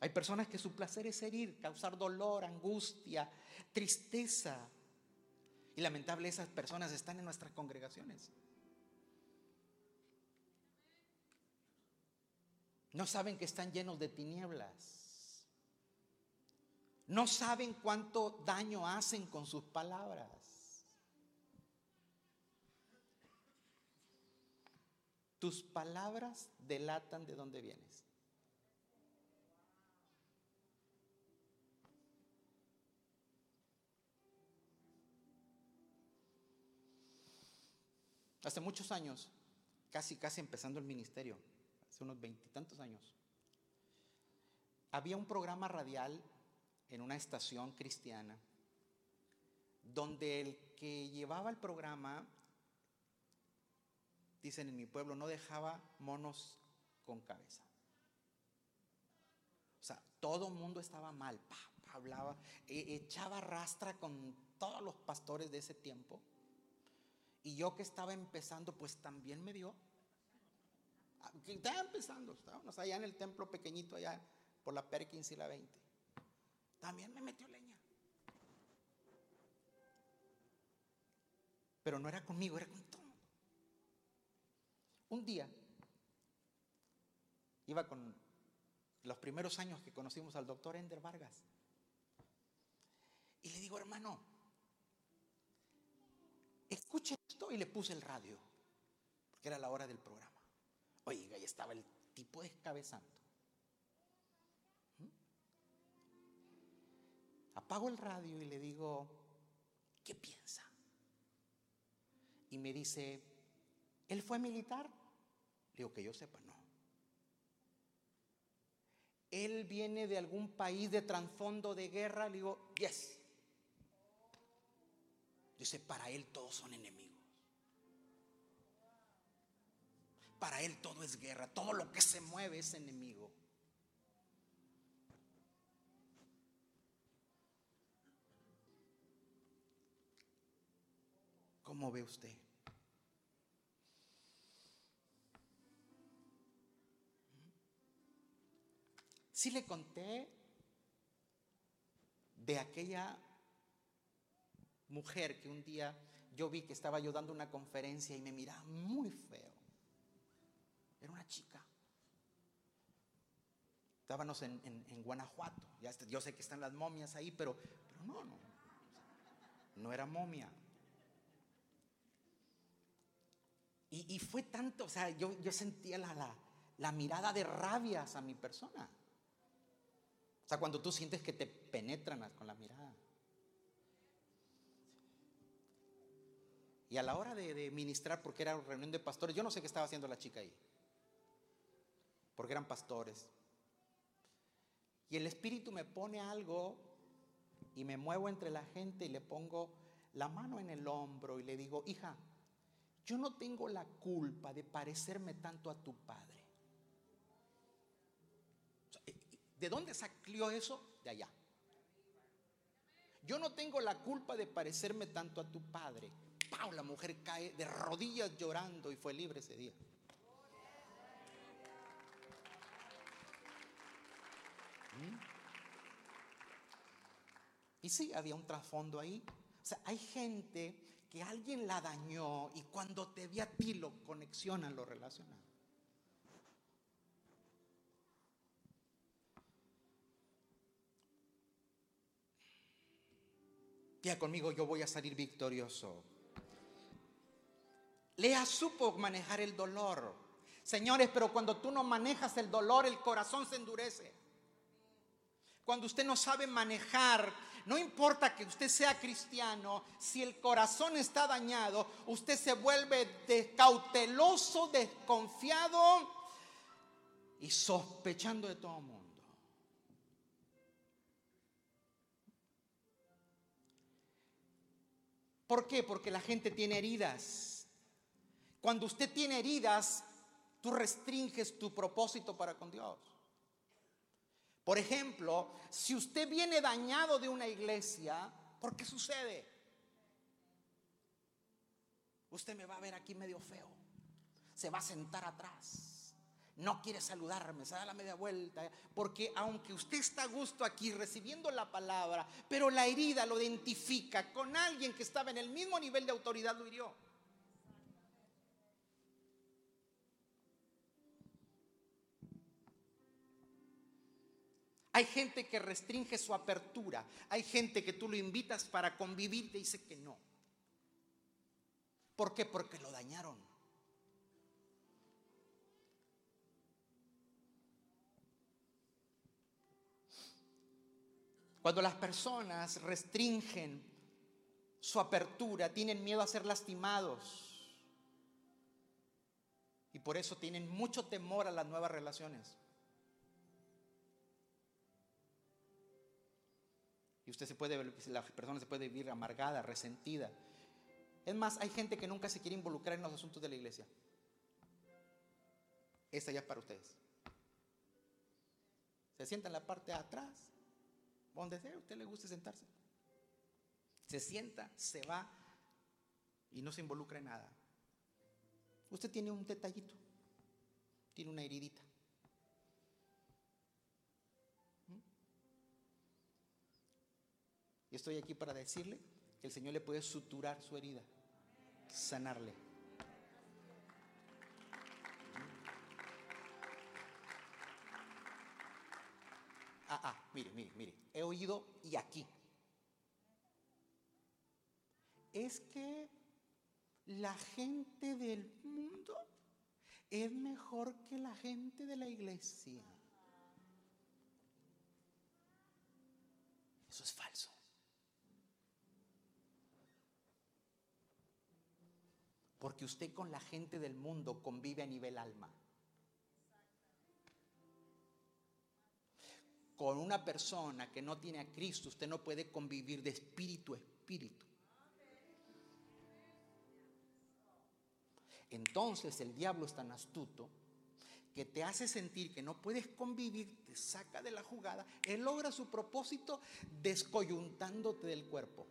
Speaker 1: Hay personas que su placer es herir, causar dolor, angustia, tristeza. Y lamentable esas personas están en nuestras congregaciones. No saben que están llenos de tinieblas. No saben cuánto daño hacen con sus palabras. Tus palabras delatan de dónde vienes. Hace muchos años, casi, casi empezando el ministerio, hace unos veintitantos años, había un programa radial en una estación cristiana donde el que llevaba el programa, dicen en mi pueblo, no dejaba monos con cabeza. O sea, todo el mundo estaba mal, hablaba, e, echaba rastra con todos los pastores de ese tiempo. Y yo que estaba empezando, pues también me dio. Ah, estaba empezando, estábamos allá en el templo pequeñito, allá por la Perkins y la 20. También me metió leña. Pero no era conmigo, era con todo. Un día iba con los primeros años que conocimos al doctor Ender Vargas. Y le digo, hermano, escuche esto y le puse el radio, porque era la hora del programa. Oiga, ahí estaba el tipo descabezando. ¿Mm? Apago el radio y le digo, ¿qué piensa? Y me dice, ¿él fue militar? Le digo, que yo sepa, no. ¿Él viene de algún país de trasfondo de guerra? Le digo, yes. Dice, para él todos son enemigos. Para él todo es guerra. Todo lo que se mueve es enemigo. ¿Cómo ve usted? Si le conté de aquella mujer que un día yo vi que estaba yo dando una conferencia y me miraba muy feo. Era una chica. Estábamos en, Guanajuato. Ya, yo sé que están las momias ahí, pero, pero no, no. No era momia. Y, fue tanto, o sea, yo, yo sentía la, la, la mirada de rabias a mi persona. O sea, cuando tú sientes que te penetran con la mirada. Y a la hora de, ministrar, porque era reunión de pastores, yo no sé qué estaba haciendo la chica ahí. Porque eran pastores. Y el Espíritu me pone algo y me muevo entre la gente y le pongo la mano en el hombro y le digo, hija, yo no tengo la culpa de parecerme tanto a tu padre. ¿De dónde salió eso? De allá. Yo no tengo la culpa de parecerme tanto a tu padre. La mujer cae de rodillas llorando y fue libre ese día. ¿Mm? Y sí, había un trasfondo ahí. O sea, hay gente que alguien la dañó y cuando te ve a ti lo conexionan, lo relacionan. Ya conmigo, yo voy a salir victorioso. Lea supo manejar el dolor. Señores, pero cuando tú no manejas el dolor, el corazón se endurece. Cuando usted no sabe manejar, no importa que usted sea cristiano, si el corazón está dañado, usted se vuelve cauteloso, desconfiado y sospechando de todo mundo. ¿Por qué? Porque la gente tiene heridas. Cuando usted tiene heridas, tú restringes tu propósito para con Dios. Por ejemplo, si usted viene dañado de una iglesia, ¿por qué sucede? Usted me va a ver aquí medio feo. Se va a sentar atrás. No quiere saludarme, se da la media vuelta. Porque aunque usted está a gusto aquí recibiendo la palabra, pero la herida lo identifica con alguien que estaba en el mismo nivel de autoridad, lo hirió. Hay gente que restringe su apertura. Hay gente que tú lo invitas para convivir y te dice que no. ¿Por qué? Porque lo dañaron. Cuando las personas restringen su apertura, tienen miedo a ser lastimados. Y por eso tienen mucho temor a las nuevas relaciones. Y usted se puede, la persona se puede vivir amargada, resentida. Es más, hay gente que nunca se quiere involucrar en los asuntos de la iglesia. Esta ya es para ustedes. Se sienta en la parte de atrás, donde sea, a usted le guste sentarse. Se sienta, se va y no se involucra en nada. Usted tiene un detallito, tiene una heridita. Y estoy aquí para decirle que el Señor le puede suturar su herida, sanarle. Ah, ah, mire, mire, mire, he oído y aquí. Es que la gente del mundo es mejor que la gente de la iglesia. Eso es falso. Porque usted con la gente del mundo convive a nivel alma. Con una persona que no tiene a Cristo, usted no puede convivir de espíritu a espíritu. Entonces el diablo es tan astuto que te hace sentir que no puedes convivir, te saca de la jugada, él logra su propósito descoyuntándote del cuerpo.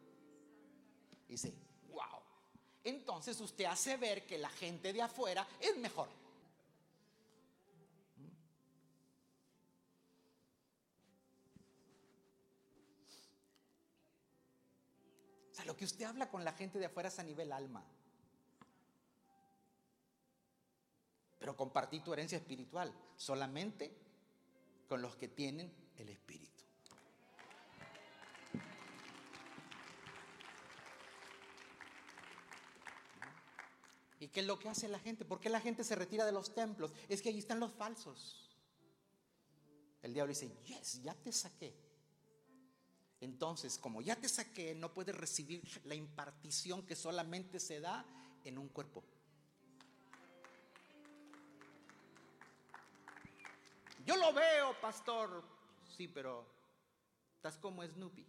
Speaker 1: Dice. Entonces usted hace ver que la gente de afuera es mejor. O sea, lo que usted habla con la gente de afuera es a nivel alma. Pero compartir tu herencia espiritual solamente con los que tienen el Espíritu. ¿Y qué es lo que hace la gente? ¿Por qué la gente se retira de los templos? Es que allí están los falsos. El diablo dice, yes, ya te saqué. Entonces, como ya te saqué, no puedes recibir la impartición que solamente se da en un cuerpo. Yo lo veo, pastor. Sí, pero estás como Snoopy.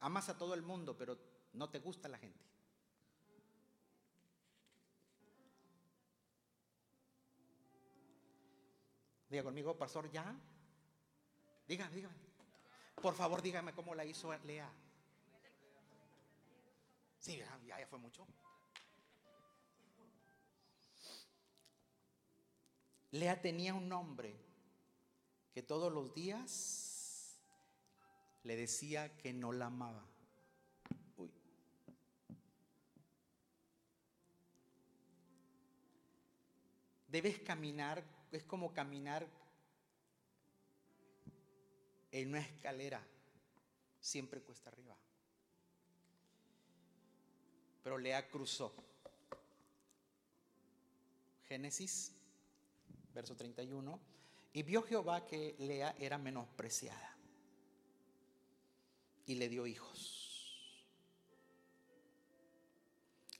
Speaker 1: Amas a todo el mundo, pero no te gusta la gente. Diga conmigo, pastor, ya. Dígame, dígame. Por favor, dígame cómo la hizo Lea. Sí, ya, ya fue mucho. Lea tenía un nombre que todos los días le decía que no la amaba. Uy. Debes caminar, es como caminar en una escalera, siempre cuesta arriba. Pero Lea cruzó. Génesis verso 31, y vio Jehová que Lea era menospreciada y le dio hijos.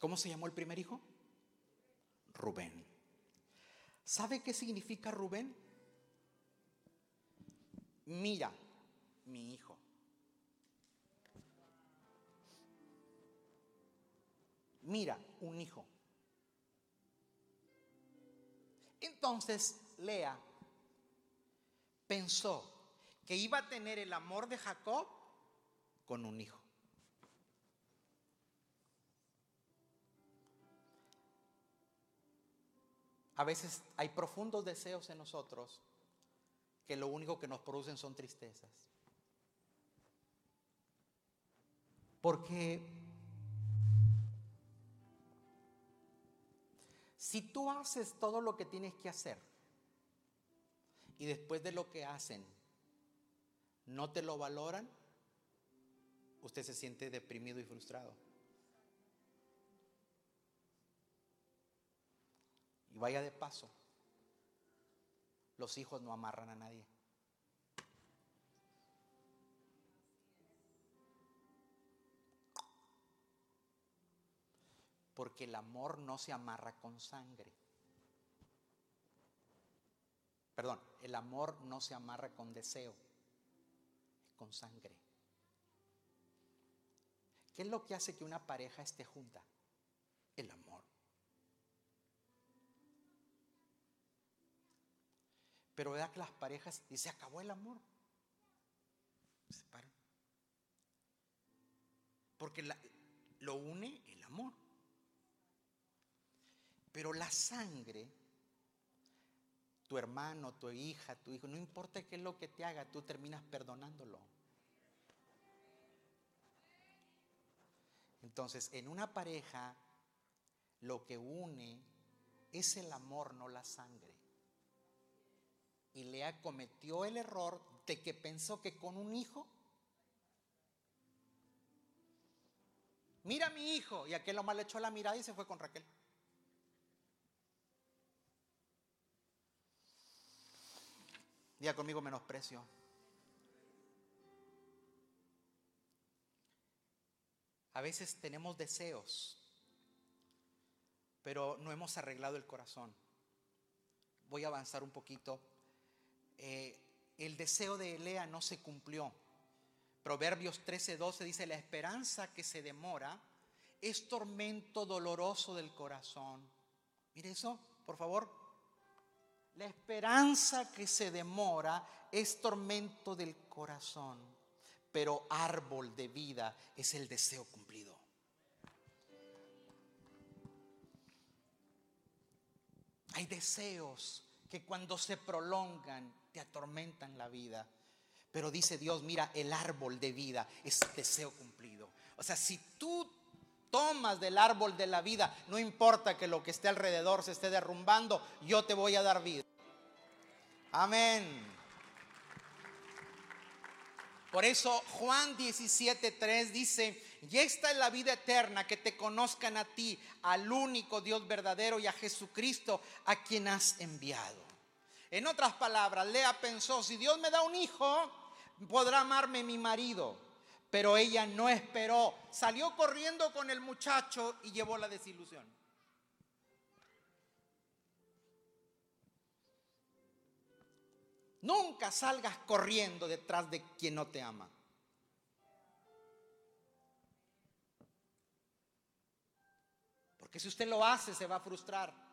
Speaker 1: ¿Cómo se llamó el primer hijo? Rubén. ¿Sabe qué significa Rubén? Mira, mi hijo. Mira, un hijo. Entonces Lea pensó que iba a tener el amor de Jacob con un hijo. A veces hay profundos deseos en nosotros que lo único que nos producen son tristezas. Porque Si tú haces todo lo que tienes que hacer y después de lo que hacen no te lo valoran, usted se siente deprimido y frustrado. Y vaya de paso, los hijos no amarran a nadie. Porque el amor no se amarra con sangre. Perdón, el amor no se amarra con deseo, con sangre. ¿Qué es lo que hace que una pareja esté junta? El amor. Pero vea que las parejas, y se acabó el amor. Se. Porque lo une el amor. Pero la sangre, tu hermano, tu hija, tu hijo, no importa qué es lo que te haga, tú terminas perdonándolo. Entonces, en una pareja, lo que une es el amor, no la sangre. Y Lea cometió el error de que pensó que con un hijo, mira mi hijo, y aquel lo le echó la mirada y se fue con Raquel. Diga conmigo menosprecio. A veces tenemos deseos, pero no hemos arreglado el corazón. Voy a avanzar un poquito. Eh, el deseo de Elea no se cumplió. Proverbios 13:12 dice, la esperanza que se demora es tormento doloroso del corazón. Mire eso, por favor. La esperanza que se demora es tormento del corazón, pero árbol de vida es el deseo cumplido. Hay deseos que cuando se prolongan atormentan la vida. Pero dice Dios, mira, el árbol de vida es deseo cumplido. O sea, si tú tomas del árbol de la vida, no importa que lo que esté alrededor se esté derrumbando, yo te voy a dar vida. Amén. Por eso Juan 17:3 dice, y esta es la vida eterna, que te conozcan a ti, al único Dios verdadero y a Jesucristo, a quien has enviado. En otras palabras, Lea pensó, si Dios me da un hijo, podrá amarme mi marido. Pero ella no esperó, salió corriendo con el muchacho y llevó la desilusión. Nunca salgas corriendo detrás de quien no te ama. Porque si usted lo hace, se va a frustrar.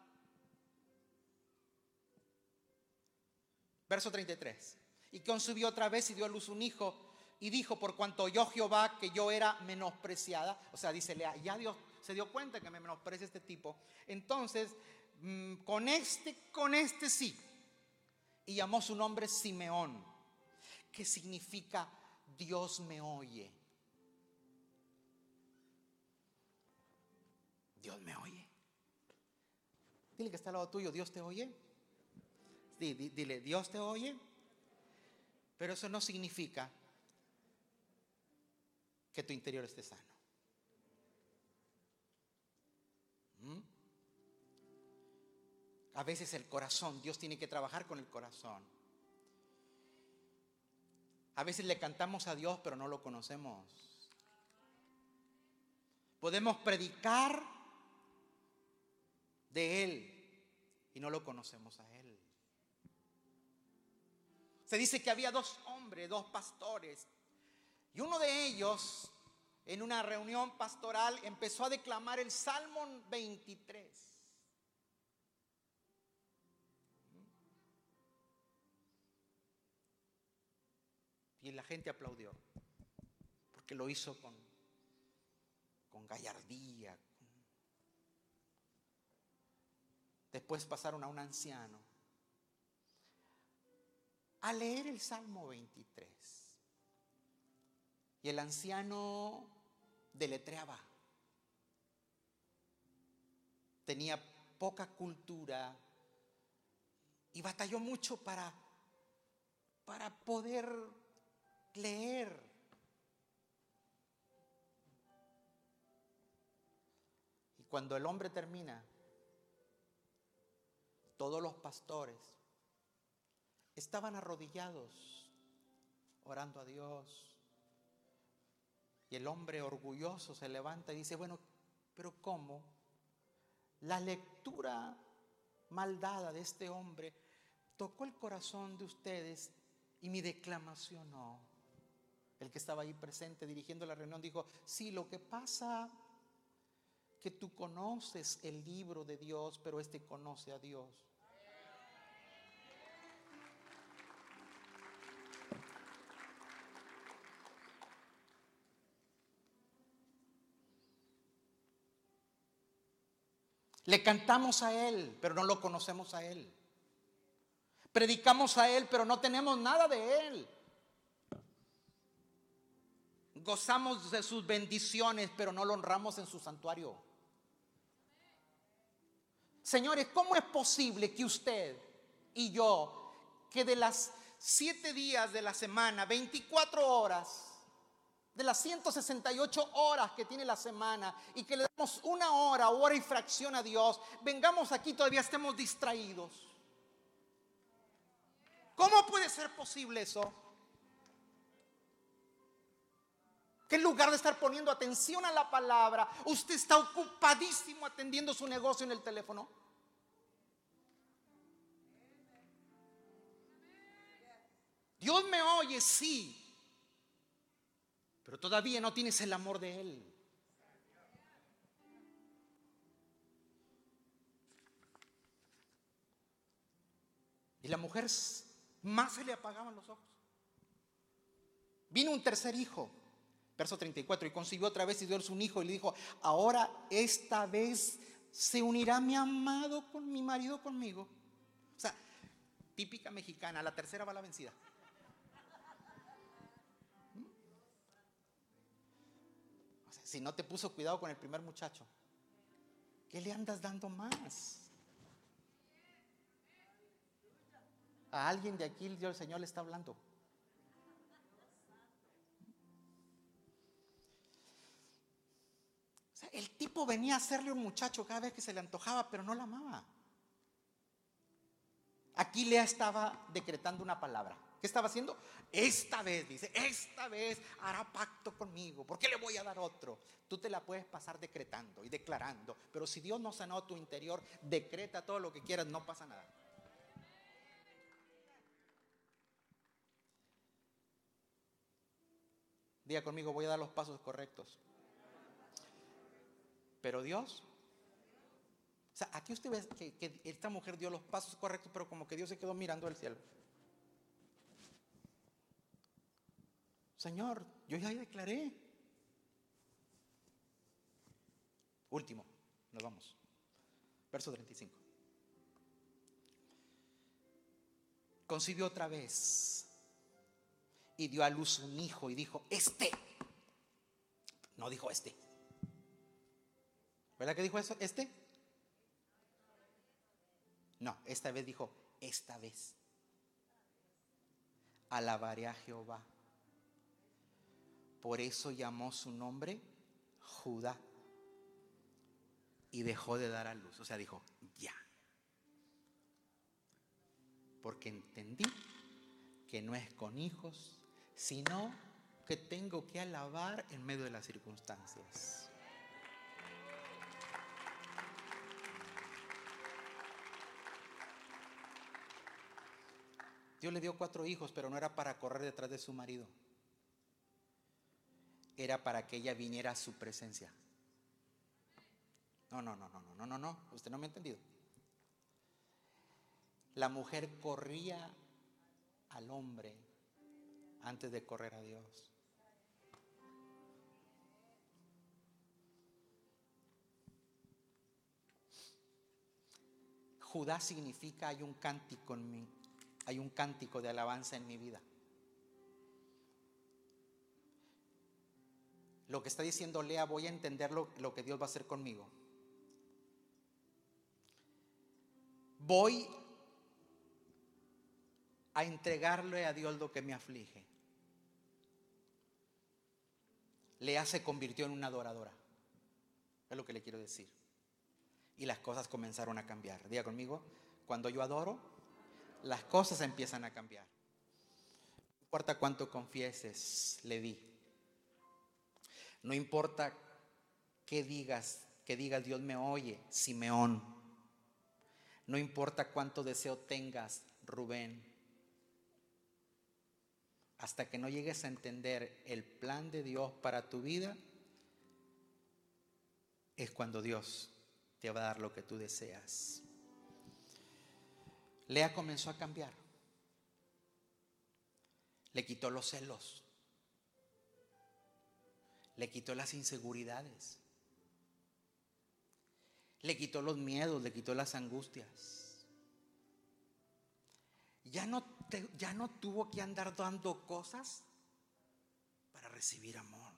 Speaker 1: Verso 33. Y concibió otra vez y dio a luz un hijo. Y dijo, por cuanto yo Jehová, que yo era menospreciada. O sea, dice, ya Dios se dio cuenta que me menosprecia este tipo. Entonces, mm, con este, con este sí y llamó su nombre Simeón, que significa Dios me oye. Dios me oye. Dile que está al lado tuyo, Dios te oye. Dile, Dios te oye. Pero eso no significa que tu interior esté sano. ¿Mm? A veces el corazón, Dios tiene que trabajar con el corazón. A veces le cantamos a Dios, pero no lo conocemos. Podemos predicar de Él y no lo conocemos a Él. Se dice que había dos hombres, dos pastores, y uno de ellos, en una reunión pastoral, empezó a declamar el Salmo 23. Y la gente aplaudió, porque lo hizo con, con gallardía. Después pasaron a un anciano a leer el Salmo 23. Y el anciano deletreaba. Tenía poca cultura y batalló mucho para, para poder leer. Y cuando el hombre termina, todos los pastores estaban arrodillados orando a Dios. Y el hombre orgulloso se levanta y dice, bueno, pero ¿cómo? la lectura maldada de este hombre tocó el corazón de ustedes y mi declamación no. El que estaba ahí presente dirigiendo la reunión dijo, sí, lo que pasa que tú conoces el libro de Dios, pero este conoce a Dios. Le cantamos a Él, pero no lo conocemos a Él. Predicamos a Él, pero no tenemos nada de Él. Gozamos de sus bendiciones, pero no lo honramos en su santuario. Señores, ¿cómo es posible que usted y yo, que de las siete días de la semana, 24 horas, de las 168 horas que tiene la semana y que le damos una hora, hora y fracción a Dios, vengamos aquí todavía estemos distraídos. ¿Cómo puede ser posible eso? Que en lugar de estar poniendo atención a la palabra, usted está ocupadísimo atendiendo su negocio en el teléfono. Dios me oye, sí, pero todavía no tienes el amor de Él. Y la mujer más se le apagaban los ojos. Vino un tercer hijo, verso 34, y concibió otra vez y dio un hijo y le dijo, ahora esta vez se unirá mi amado con mi marido conmigo. O sea, típica mexicana, la tercera va la vencida. Si no te puso cuidado con el primer muchacho, ¿qué le andas dando más? A alguien de aquí el Señor le está hablando. el tipo venía a hacerle un muchacho cada vez que se le antojaba, pero no la amaba. Aquí Lea estaba decretando una palabra. ¿Qué estaba haciendo? Esta vez, dice, esta vez hará pacto conmigo. ¿Por qué le voy a dar otro? Tú te la puedes pasar decretando y declarando. Pero si Dios no sanó tu interior, decreta todo lo que quieras, no pasa nada. Diga conmigo, voy a dar los pasos correctos. Pero Dios, o sea, aquí usted ve que, que esta mujer dio los pasos correctos, pero como que Dios se quedó mirando al cielo. Señor, yo ya declaré. Último, nos vamos. Verso 35. Concibió otra vez y dio a luz un hijo y dijo, este. No dijo este. ¿Verdad que dijo eso? ¿Este? No, esta vez dijo, esta vez. Alabaré a Jehová por eso llamó su nombre Judá. Y dejó de dar a luz. O sea, dijo, ya. Porque entendí que no es con hijos, sino que tengo que alabar en medio de las circunstancias. Dios le dio cuatro hijos, pero no era para correr detrás de su marido era para que ella viniera a su presencia. No, no, no, no, no, no, no, no, usted no me ha entendido. La mujer corría al hombre antes de correr a Dios. Judá significa hay un cántico en mí, hay un cántico de alabanza en mi vida. Lo que está diciendo Lea, voy a entender lo, lo que Dios va a hacer conmigo. Voy a entregarle a Dios lo que me aflige. Lea se convirtió en una adoradora. Es lo que le quiero decir. Y las cosas comenzaron a cambiar. Diga conmigo, cuando yo adoro, las cosas empiezan a cambiar. No importa cuánto confieses, le di. No importa qué digas que diga Dios me oye, Simeón. No importa cuánto deseo tengas, Rubén. Hasta que no llegues a entender el plan de Dios para tu vida, es cuando Dios te va a dar lo que tú deseas. Lea comenzó a cambiar. Le quitó los celos. Le quitó las inseguridades. Le quitó los miedos, le quitó las angustias. Ya no, ya no tuvo que andar dando cosas para recibir amor.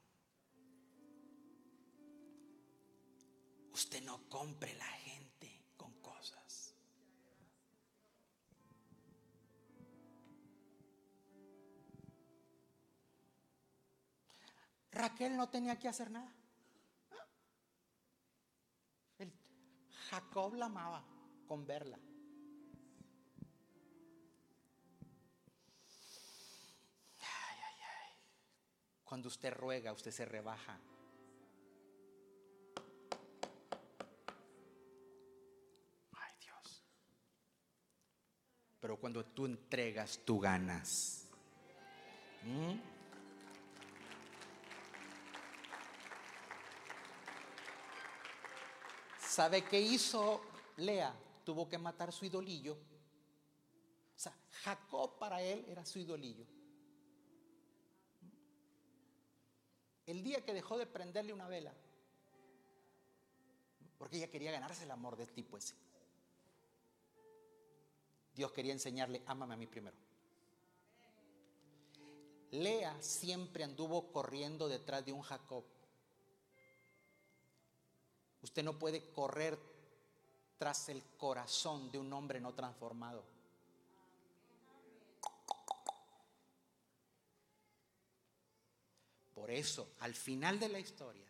Speaker 1: Usted no compre la Raquel no tenía que hacer nada. Jacob la amaba con verla. Cuando usted ruega, usted se rebaja. Ay Dios. Pero cuando tú entregas, tú ganas. ¿Mm? ¿Sabe qué hizo Lea? Tuvo que matar su idolillo. O sea, Jacob para él era su idolillo. El día que dejó de prenderle una vela, porque ella quería ganarse el amor del tipo ese. Dios quería enseñarle, ámame a mí primero. Lea siempre anduvo corriendo detrás de un Jacob. Usted no puede correr tras el corazón de un hombre no transformado. Por eso, al final de la historia,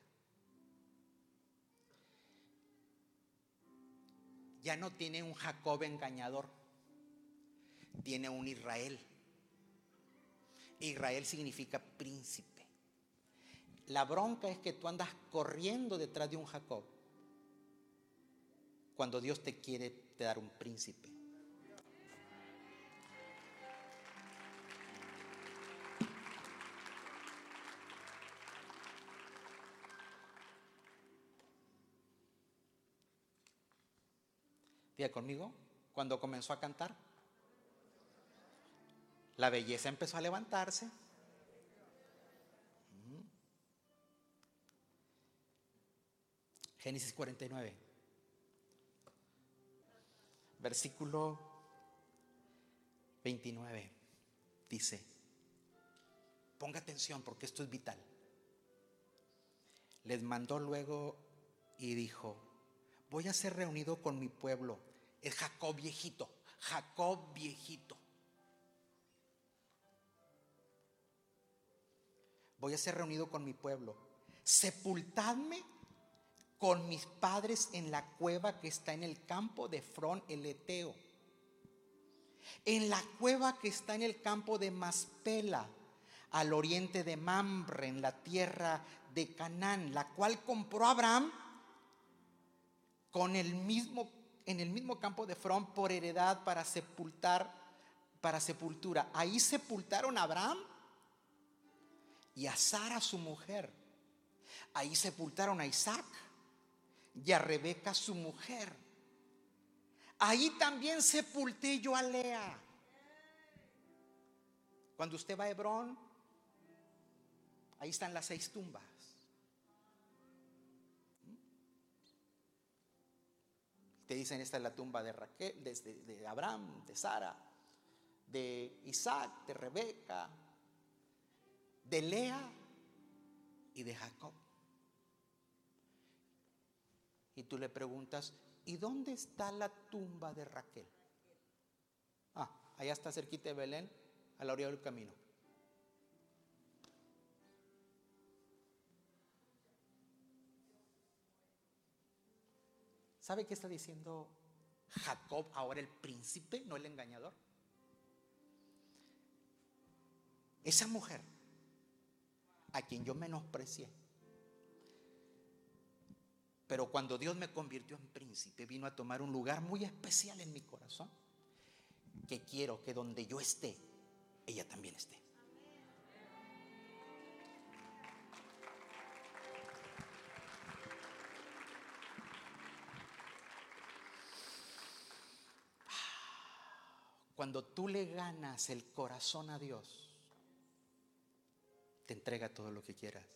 Speaker 1: ya no tiene un Jacob engañador, tiene un Israel. Israel significa príncipe. La bronca es que tú andas corriendo detrás de un Jacob cuando Dios te quiere dar un príncipe. Diga conmigo, cuando comenzó a cantar, la belleza empezó a levantarse. Génesis 49 versículo 29 dice, ponga atención porque esto es vital. Les mandó luego y dijo, voy a ser reunido con mi pueblo, es Jacob viejito, Jacob viejito. Voy a ser reunido con mi pueblo. Sepultadme con mis padres en la cueva que está en el campo de Fron el Eteo, en la cueva que está en el campo de Maspela, al oriente de Mamre, en la tierra de Canaán, la cual compró Abraham con el mismo en el mismo campo de Fron por heredad para sepultar para sepultura. Ahí sepultaron a Abraham y a Sara su mujer. Ahí sepultaron a Isaac y a Rebeca su mujer. Ahí también sepulté yo a Lea. Cuando usted va a Hebrón, ahí están las seis tumbas. Te dicen, esta es la tumba de Raquel, de, de Abraham, de Sara, de Isaac, de Rebeca, de Lea y de Jacob. Y tú le preguntas, ¿y dónde está la tumba de Raquel? Ah, allá está cerquita de Belén, a la orilla del camino. ¿Sabe qué está diciendo Jacob ahora el príncipe, no el engañador? Esa mujer a quien yo menosprecié Pero cuando Dios me convirtió en príncipe, vino a tomar un lugar muy especial en mi corazón, que quiero que donde yo esté, ella también esté. Cuando tú le ganas el corazón a Dios, te entrega todo lo que quieras.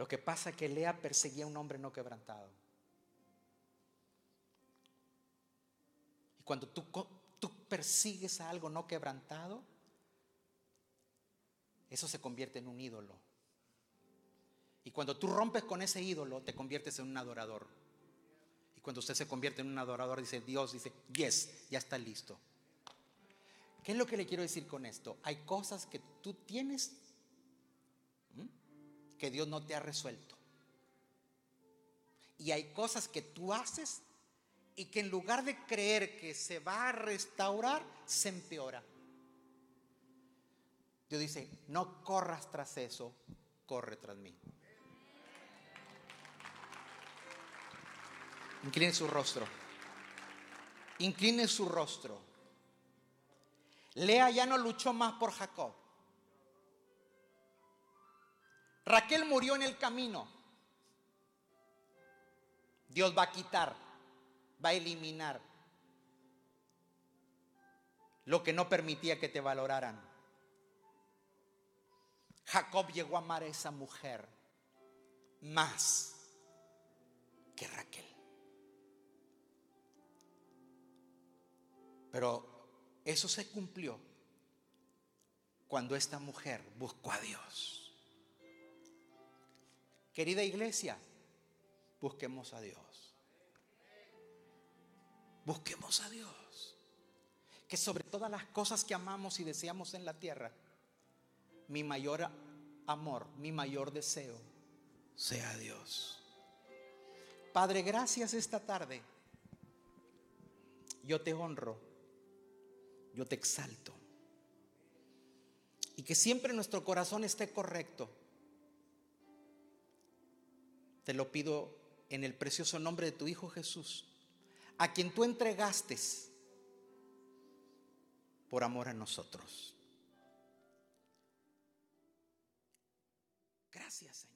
Speaker 1: Lo que pasa es que Lea perseguía a un hombre no quebrantado. Y cuando tú, tú persigues a algo no quebrantado, eso se convierte en un ídolo. Y cuando tú rompes con ese ídolo, te conviertes en un adorador. Y cuando usted se convierte en un adorador, dice Dios, dice, yes, ya está listo. ¿Qué es lo que le quiero decir con esto? Hay cosas que tú tienes que Dios no te ha resuelto. Y hay cosas que tú haces y que en lugar de creer que se va a restaurar, se empeora. Dios dice, no corras tras eso, corre tras mí. Incline su rostro. Incline su rostro. Lea ya no luchó más por Jacob. Raquel murió en el camino. Dios va a quitar, va a eliminar lo que no permitía que te valoraran. Jacob llegó a amar a esa mujer más que Raquel. Pero eso se cumplió cuando esta mujer buscó a Dios. Querida iglesia, busquemos a Dios. Busquemos a Dios. Que sobre todas las cosas que amamos y deseamos en la tierra, mi mayor amor, mi mayor deseo sea Dios. Padre, gracias esta tarde. Yo te honro, yo te exalto. Y que siempre nuestro corazón esté correcto te lo pido en el precioso nombre de tu Hijo Jesús, a quien tú entregaste por amor a nosotros. Gracias, Señor.